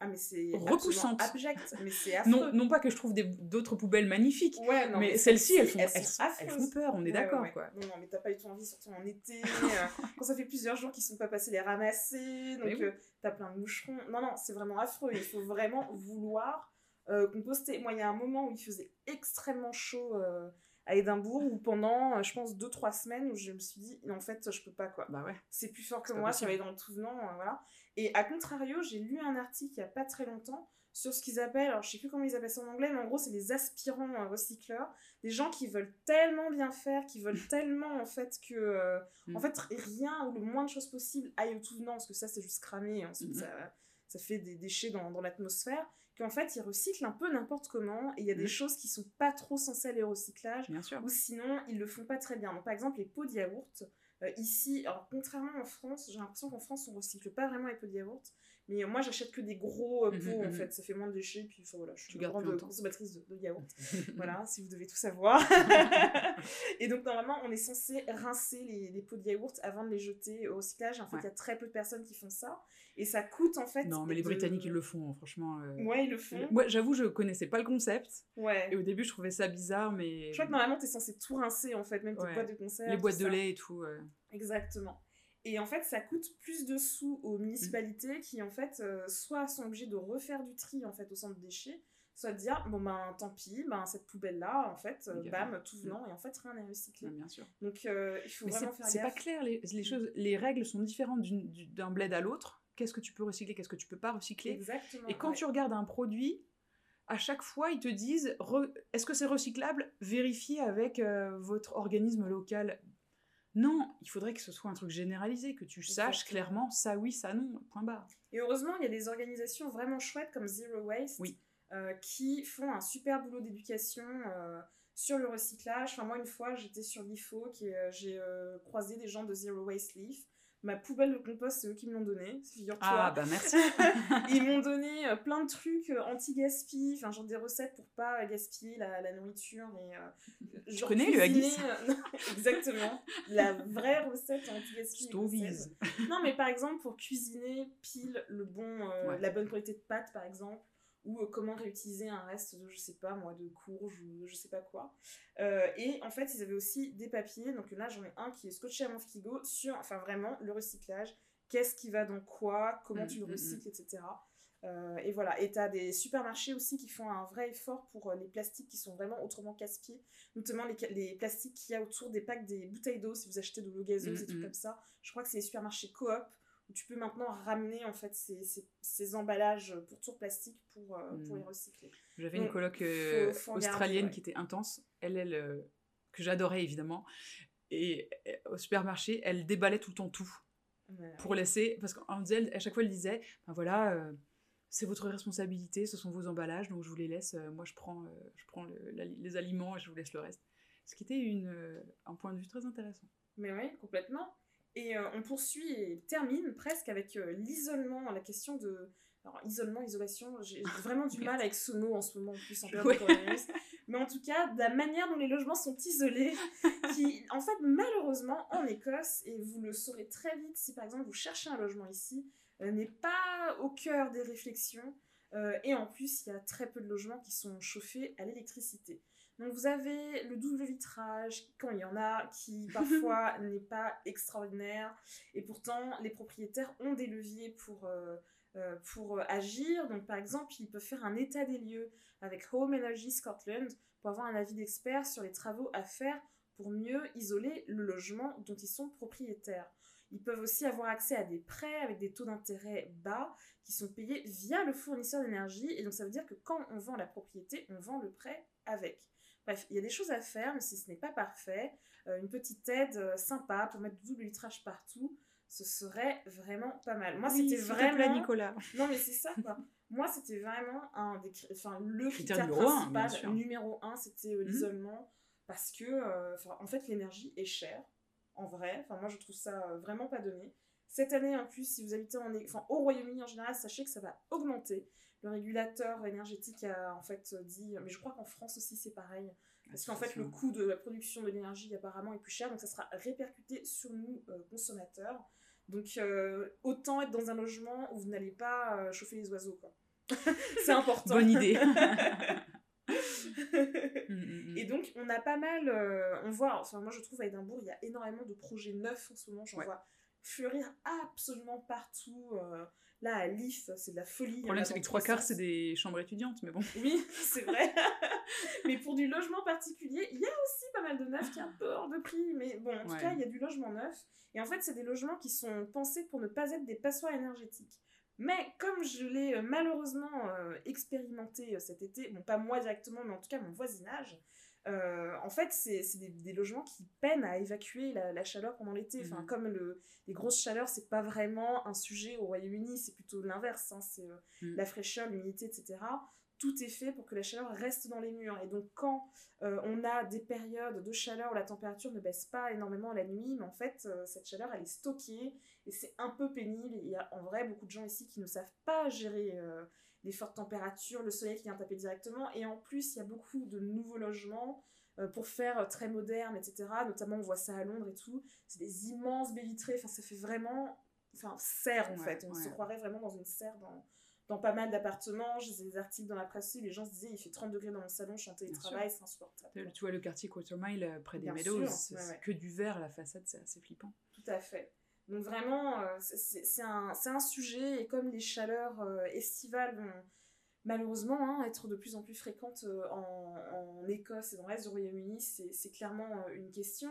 Ah, mais c'est repoussantes. absolument abject. Mais c'est non non pas que je trouve d'autres poubelles magnifiques, Ouais, non, mais, celles-ci elles font elles elles, sont sont- elles affreuses. font peur. On est Ouais, d'accord ouais, quoi. Non, non, mais t'as pas eu ton envie, surtout en été, euh, quand ça fait plusieurs jours qu'ils sont pas passés les ramasser, donc oui. euh, t'as plein de moucherons. Non, non, c'est vraiment affreux. Il faut vraiment vouloir euh, composter. Moi, il y a un moment où il faisait extrêmement chaud euh, à Édimbourg, où pendant, je pense, 2-3 semaines, où je me suis dit, en fait, je peux pas, quoi. Bah ouais. C'est plus fort que moi, être dans le tout venant, voilà. Et à contrario, j'ai lu un article il y a pas très longtemps sur ce qu'ils appellent, alors je sais plus comment ils appellent ça en anglais, mais en gros, c'est des aspirants euh, recycleurs, des gens qui veulent tellement bien faire, qui veulent tellement en fait que, euh, Mm. en fait, rien ou le moins de choses possible aille au tout venant, parce que ça, c'est juste cramé, et ensuite, Mhm. ça, ça fait des déchets dans, dans l'atmosphère, qu'en fait, ils recyclent un peu n'importe comment, et il y a des Mhm. choses qui sont pas trop censées aller au recyclage, Bien sûr. ou sinon ils le font pas très bien. Donc, par exemple, les pots de yaourt, ici, alors contrairement en France, j'ai l'impression qu'en France on recycle pas vraiment les pots de yaourt, mais moi j'achète que des gros euh, Mhm, pots en mhm. fait, ça fait moins de déchets, puis enfin, voilà, je suis Tu une grande consommatrice de, de yaourt. voilà, si vous devez tout savoir. et donc normalement on est censé rincer les, les pots de yaourt avant de les jeter au recyclage. En fait, il Ouais. y a très peu de personnes qui font ça, et ça coûte en fait. Non, mais les de- Britanniques, ils le font, hein, franchement. euh. Ouais, ils le font. Moi, j'avoue, je connaissais pas le concept. Ouais. Et au début, je trouvais ça bizarre, mais. Je crois que normalement t'es censé tout rincer en fait, même tes Ouais. boîtes de conserve. Les boîtes de ça. lait et tout. euh. Exactement. Et en fait, ça coûte plus de sous aux municipalités qui, en fait, euh, soit sont obligées de refaire du tri, en fait, au centre déchets, soit de dire, bon, ben, tant pis, ben, cette poubelle-là, en fait, euh, tout venant, et en fait, rien n'est recyclé. Bien sûr. Donc, euh, il faut Mais vraiment faire c'est pas gaffe. clair, les, les choses, les règles sont différentes d'un bled à l'autre. Qu'est-ce que tu peux recycler, qu'est-ce que tu peux pas recycler? Exactement. Et quand ouais. tu regardes un produit, à chaque fois, ils te disent est-ce que c'est recyclable? Vérifiez avec euh, votre organisme local. Non, il faudrait que ce soit un truc généralisé, que tu saches clairement ça oui, ça non, point barre. Et heureusement, il y a des organisations vraiment chouettes comme Zero Waste Oui. euh, qui font un super boulot d'éducation euh, sur le recyclage. Enfin, moi, une fois, j'étais sur l'IFO, qui, euh, j'ai croisé des gens de Zero Waste Leaf. Ma poubelle de compost, c'est eux qui me l'ont donné, figure-toi. Ah bah merci. Ils m'ont donné euh, plein de trucs euh, anti-gaspi, enfin genre des recettes pour pas gaspiller la, la nourriture et euh, genre connais le haggis euh, Exactement, la vraie recette anti-gaspi. Non mais par exemple pour cuisiner pile le bon, euh, Ouais. la bonne qualité de pâte par exemple, ou comment réutiliser un reste de, je sais pas moi, de courge ou je sais pas quoi. et en fait, ils avaient aussi des papiers, donc là j'en ai un qui est scotché à mon frigo sur, enfin vraiment, le recyclage, qu'est-ce qui va dans quoi, comment Mm, tu le mm, mm. recycles, etc. Euh, et voilà, et tu as des supermarchés aussi qui font un vrai effort pour euh, les plastiques qui sont vraiment autrement casse-pieds, notamment les, les plastiques qu'il y a autour des packs des bouteilles d'eau, si vous achetez de l'eau gazeuse Mm, et trucs mm. comme ça. Je crois que c'est les supermarchés coop tu peux maintenant ramener en fait ces, ces- ces emballages pour tour plastique pour, euh, pour Mm. les recycler. J'avais une coloc euh, faut en garder, australienne ouais. qui était intense. Elle, elle, euh, que j'adorais évidemment. Et au supermarché, elle déballait tout le temps tout Voilà. pour laisser. Parce qu'en disait, à chaque fois, elle disait ben voilà, c'est votre responsabilité, ce sont vos emballages, donc je vous les laisse. moi, je prends, je prends le- la- les aliments et je vous laisse le reste. Ce qui était une, un point de vue très intéressant. Mais oui, complètement. Et euh, on poursuit et termine presque avec euh, l'isolement, la question de... Alors, isolement, isolation, j'ai vraiment du mal avec ce mot en ce moment, en plus, en période Ouais. de coronavirus. Mais en tout cas, de la manière dont les logements sont isolés, qui, en fait, malheureusement, en Écosse, et vous le saurez très vite si, par exemple, vous cherchez un logement ici, euh, n'est pas au cœur des réflexions. Et en plus, il y a très peu de logements qui sont chauffés à l'électricité. Donc vous avez le double vitrage, quand il y en a, qui parfois n'est pas extraordinaire, et pourtant les propriétaires ont des leviers pour, euh, euh, pour agir. Donc par exemple, ils peuvent faire un état des lieux avec Home Energy Scotland pour avoir un avis d'expert sur les travaux à faire pour mieux isoler le logement dont ils sont propriétaires. Ils peuvent aussi avoir accès à des prêts avec des taux d'intérêt bas qui sont payés via le fournisseur d'énergie. Et donc ça veut dire que quand on vend la propriété, on vend le prêt avec. Bref, il y a des choses à faire, mais si ce n'est pas parfait, euh, une petite aide euh, sympa pour mettre du double vitrage partout, ce serait vraiment pas mal. Moi, Oui, c'était te plaît, vraiment... Nicolas. Non, mais c'est ça, quoi. Moi, c'était vraiment un des... enfin, le Critère critère numéro un, principal, numéro un, c'était euh, Mhm. l'isolement, parce que, euh, enfin, en fait, l'énergie est chère, en vrai. Enfin, moi, je trouve ça euh, vraiment pas donné. Cette année, en plus, si vous habitez en... enfin, au Royaume-Uni en général, sachez que ça va augmenter. Le régulateur énergétique a en fait dit, mais je crois qu'en France aussi c'est pareil, parce qu'en fait le coût de la production de l'énergie apparemment est plus cher, donc ça sera répercuté sur nous euh, consommateurs. Donc euh, autant être dans un logement où vous n'allez pas euh, chauffer les oiseaux quoi. c'est important. Bonne idée. Mm, mm, mm. Et donc, on a pas mal. on voit, enfin, moi je trouve à Édimbourg, il y a énormément de projets neufs en ce moment. J'en Ouais. vois fleurir absolument partout. Là, à Leith, c'est de la folie. Le problème, c'est que trois quarts, c'est des chambres étudiantes, mais bon. Oui, c'est vrai. mais pour du logement particulier, il y a aussi pas mal de neufs qui est un peu hors de prix. Mais bon, en tout Ouais. cas, il y a du logement neuf. Et en fait, c'est des logements qui sont pensés pour ne pas être des passoires énergétiques. Mais comme je l'ai euh, malheureusement euh, expérimenté euh, cet été, bon pas moi directement, mais en tout cas mon voisinage, euh, en fait c'est des, des logements qui peinent à évacuer la, la chaleur pendant l'été. Enfin Mhm. comme le, les grosses chaleurs c'est pas vraiment un sujet au Royaume-Uni, c'est plutôt l'inverse, hein, c'est euh, Mhm. la fraîcheur, l'humidité, etc. Tout est fait pour que la chaleur reste dans les murs. Et donc quand euh, on a des périodes de chaleur où la température ne baisse pas énormément la nuit, mais en fait cette chaleur elle est stockée et c'est un peu pénible. Il y a en vrai beaucoup de gens ici qui ne savent pas gérer les fortes températures, le soleil qui vient taper directement. Et en plus, il y a beaucoup de nouveaux logements euh, pour faire euh, très moderne, etc. Notamment, on voit ça à Londres et tout. C'est des immenses baies vitrées. Enfin, ça fait vraiment. Enfin, serre en Ouais, fait. On ouais. se croirait vraiment dans une serre dans, dans pas mal d'appartements. J'ai des articles dans la presse aussi, les gens se disaient il fait 30 degrés dans mon salon, je suis en télétravail, c'est insupportable. Tu vois le quartier Quartermile euh, près des Meadows, c'est ouais, c'est ouais. que du verre, la façade, c'est assez flippant. Tout à fait. Donc vraiment, euh, c'est- un, un sujet, et comme les chaleurs euh, estivales vont malheureusement hein, être de plus en plus fréquentes euh, en, en Écosse et dans le reste du Royaume-Uni, c'est clairement une question.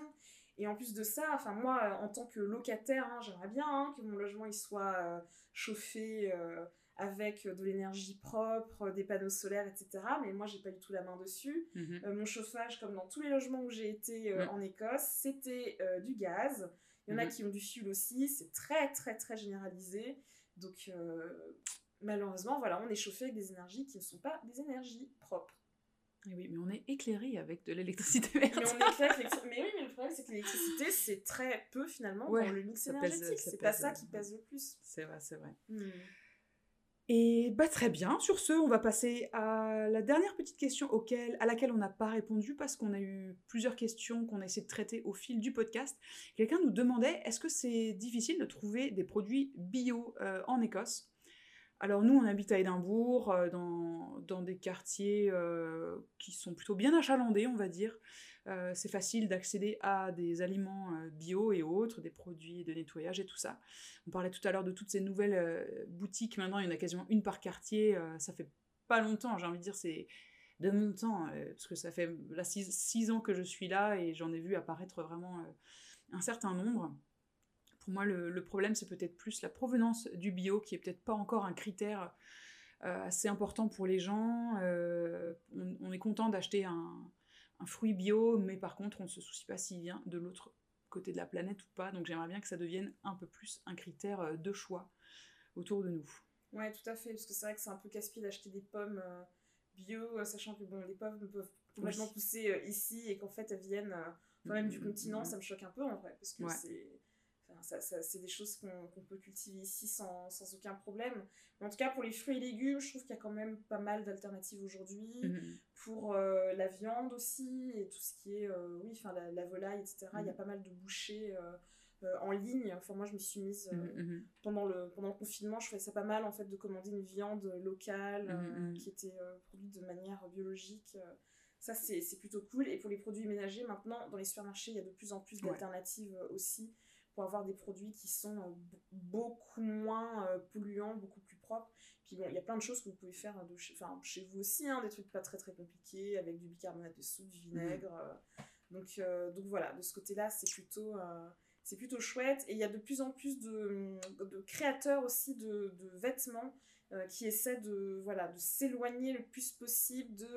Et en plus de ça, enfin moi, en tant que locataire, hein, j'aimerais bien hein, que mon logement il soit euh, chauffé euh, avec de l'énergie propre, des panneaux solaires, etc. Mais moi, j'ai pas du tout la main dessus. Mhm. Euh, mon chauffage, comme dans tous les logements où j'ai été Ouais. en Écosse, c'était du gaz. Il y en a Mhm. qui ont du fuel aussi, c'est très très très généralisé. Donc euh, malheureusement, voilà, on est chauffé avec des énergies qui ne sont pas des énergies propres. Eh oui, mais on est éclairé avec de l'électricité verte. Mais on oui, mais le problème c'est que l'électricité c'est très peu finalement Ouais, dans le mix énergétique. C'est pas ça euh, qui pèse le plus. C'est vrai, c'est vrai. Hmm. Et bah très bien, sur ce, on va passer à la dernière petite question à laquelle on n'a pas répondu parce qu'on a eu plusieurs questions qu'on a essayé de traiter au fil du podcast. Quelqu'un nous demandait est-ce que c'est difficile de trouver des produits bio euh, en Écosse? Alors nous, on habite à Édimbourg, euh, dans, dans des quartiers euh, qui sont plutôt bien achalandés, on va dire. Euh, c'est facile d'accéder à des aliments euh, bio et autres, des produits de nettoyage et tout ça. On parlait tout à l'heure de toutes ces nouvelles euh, boutiques. Maintenant, il y en a quasiment une par quartier. ça fait pas longtemps, j'ai envie de dire, c'est de mon temps, parce que ça fait là six, six ans que je suis là et j'en ai vu apparaître vraiment un certain nombre. Pour moi, le, problème, c'est peut-être plus la provenance du bio, qui est peut-être pas encore un critère assez important pour les gens. On est content d'acheter un, un fruit bio, mais par contre, on ne se soucie pas s'il vient de l'autre côté de la planète ou pas. Donc j'aimerais bien que ça devienne un peu plus un critère euh, de choix autour de nous. Ouais, tout à fait, parce que c'est vrai que c'est un peu casse-pied d'acheter des pommes euh, bio, euh, sachant que bon, les pommes peuvent complètement Oui. pousser euh, ici et qu'en fait elles viennent euh, quand même du Mhm, continent, mhm. ça me choque un peu en vrai, parce que Ouais. c'est. Enfin, ça- ça- c'est des choses qu'on qu'on peut cultiver ici sans, sans aucun problème. Mais en tout cas, pour les fruits et légumes, je trouve qu'il y a quand même pas mal d'alternatives aujourd'hui. Mhm. Pour euh, la viande aussi, et tout ce qui est, euh, oui, enfin la, la volaille, etc. Il y a Mhm. pas mal de bouchers euh, en ligne. Enfin, moi, je me suis mise. Mhm, pendant le, pendant le confinement, je trouvais ça pas mal en fait de commander une viande locale qui était produite de manière biologique. ça, c'est c'est plutôt cool. Et pour les produits ménagers, maintenant, dans les supermarchés, il y a de plus en plus d'alternatives aussi pour avoir des produits qui sont euh, beaucoup moins euh, polluants, beaucoup plus propres. Puis bon, il y a plein de choses que vous pouvez faire de chez, enfin, chez vous aussi, hein, des trucs pas très très compliqués avec du bicarbonate de soude, du vinaigre. euh. donc, euh, donc voilà, de ce côté-là, c'est plutôt. euh, c'est plutôt chouette. Et il y a de plus en plus de, de créateurs aussi de, de vêtements euh, qui essaient de, voilà, de s'éloigner le plus possible de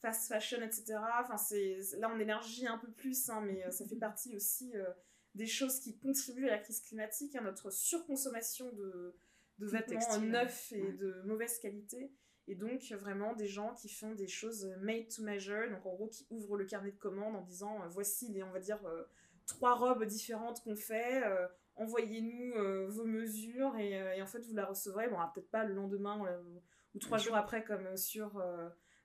fast fashion, etc. Enfin, c'est, là, on élargit un peu plus, hein, mais ça fait partie aussi euh, des choses qui contribuent à la crise climatique, à notre surconsommation de, vêtements textile, neufs et ouais. de mauvaise qualité. Et donc, vraiment, des gens qui font des choses made to measure, donc en gros, qui ouvrent le carnet de commandes en disant euh, voici les, on va dire, euh, trois robes différentes qu'on fait, euh, envoyez-nous vos mesures et, et en fait, vous la recevrez. Bon, peut-être pas le lendemain ou trois jours après, comme sur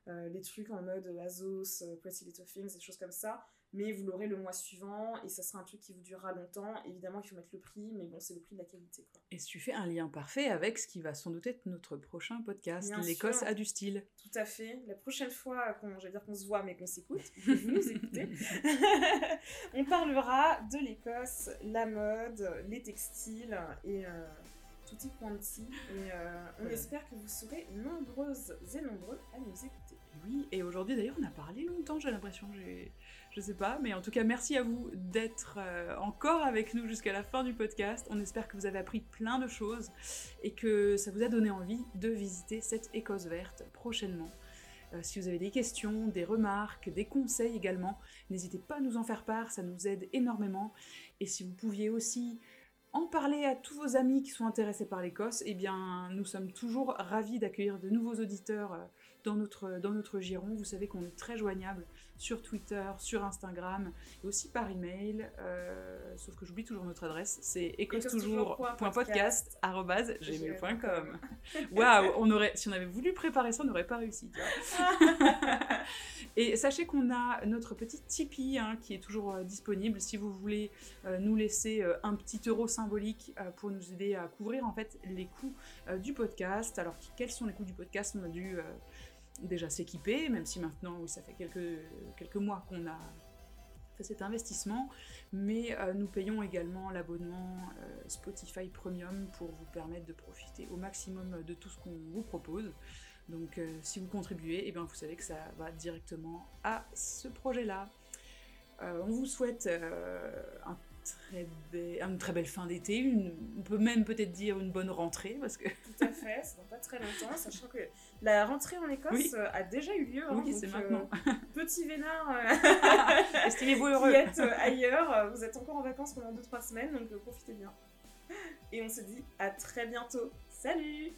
les trucs en mode Azos, Pretty Little Things, des choses comme ça. Mais vous l'aurez le mois suivant et ça sera un truc qui vous durera longtemps. Évidemment, il faut mettre le prix, mais bon, c'est le prix de la qualité. Quoi. Et tu fais un lien parfait avec ce qui va sans doute être notre prochain podcast, l'Écosse a du style. Tout à fait. La prochaine fois qu'on, j'allais dire qu'on se voit, mais qu'on s'écoute, vous nous écoutez, on parlera de l'Écosse, la mode, les textiles et euh, tutti quanti. Et euh, on espère que vous serez nombreuses et nombreux à nous écouter. Oui, et aujourd'hui d'ailleurs on a parlé longtemps, j'ai l'impression, j'ai... je sais pas, mais en tout cas merci à vous d'être euh, encore avec nous jusqu'à la fin du podcast. On espère que vous avez appris plein de choses et que ça vous a donné envie de visiter cette Écosse verte prochainement. Euh, si vous avez des questions, des remarques, des conseils également, n'hésitez pas à nous en faire part, ça nous aide énormément. Et si vous pouviez aussi en parler à tous vos amis qui sont intéressés par l'Écosse, eh bien nous sommes toujours ravis d'accueillir de nouveaux auditeurs euh, dans notre, dans notre giron. Vous savez qu'on est très joignable sur Twitter, sur Instagram, et aussi par email. euh, sauf que j'oublie toujours notre adresse, c'est écosse-toujours.podcast.gmail.com. Waouh, on aurait, si on avait voulu préparer ça, on n'aurait pas réussi. tu vois. et sachez qu'on a notre petit Tipeee hein, qui est toujours euh, disponible si vous voulez euh, nous laisser euh, un petit euro symbolique euh, pour nous aider à couvrir en fait les coûts euh, du podcast. Alors quels sont les coûts du podcast? On a dû euh, déjà s'équiper, même si maintenant ça fait quelques, quelques mois qu'on a fait cet investissement, mais nous payons également l'abonnement Spotify Premium pour vous permettre de profiter au maximum de tout ce qu'on vous propose. Donc si vous contribuez, eh bien, vous savez que ça va directement à ce projet-là. On vous souhaite un très be- une très belle fin d'été, une- on peut même peut-être dire une bonne rentrée, parce que Tout à fait, c'est dans pas très longtemps, sachant que la rentrée en Écosse Oui. euh, a déjà eu lieu. hein, oui, euh, petit vénard euh, Estimez-vous heureux. êtes euh, ailleurs, vous êtes encore en vacances pendant 2-3 semaines, donc euh, profitez bien. Et on se dit à très bientôt. Salut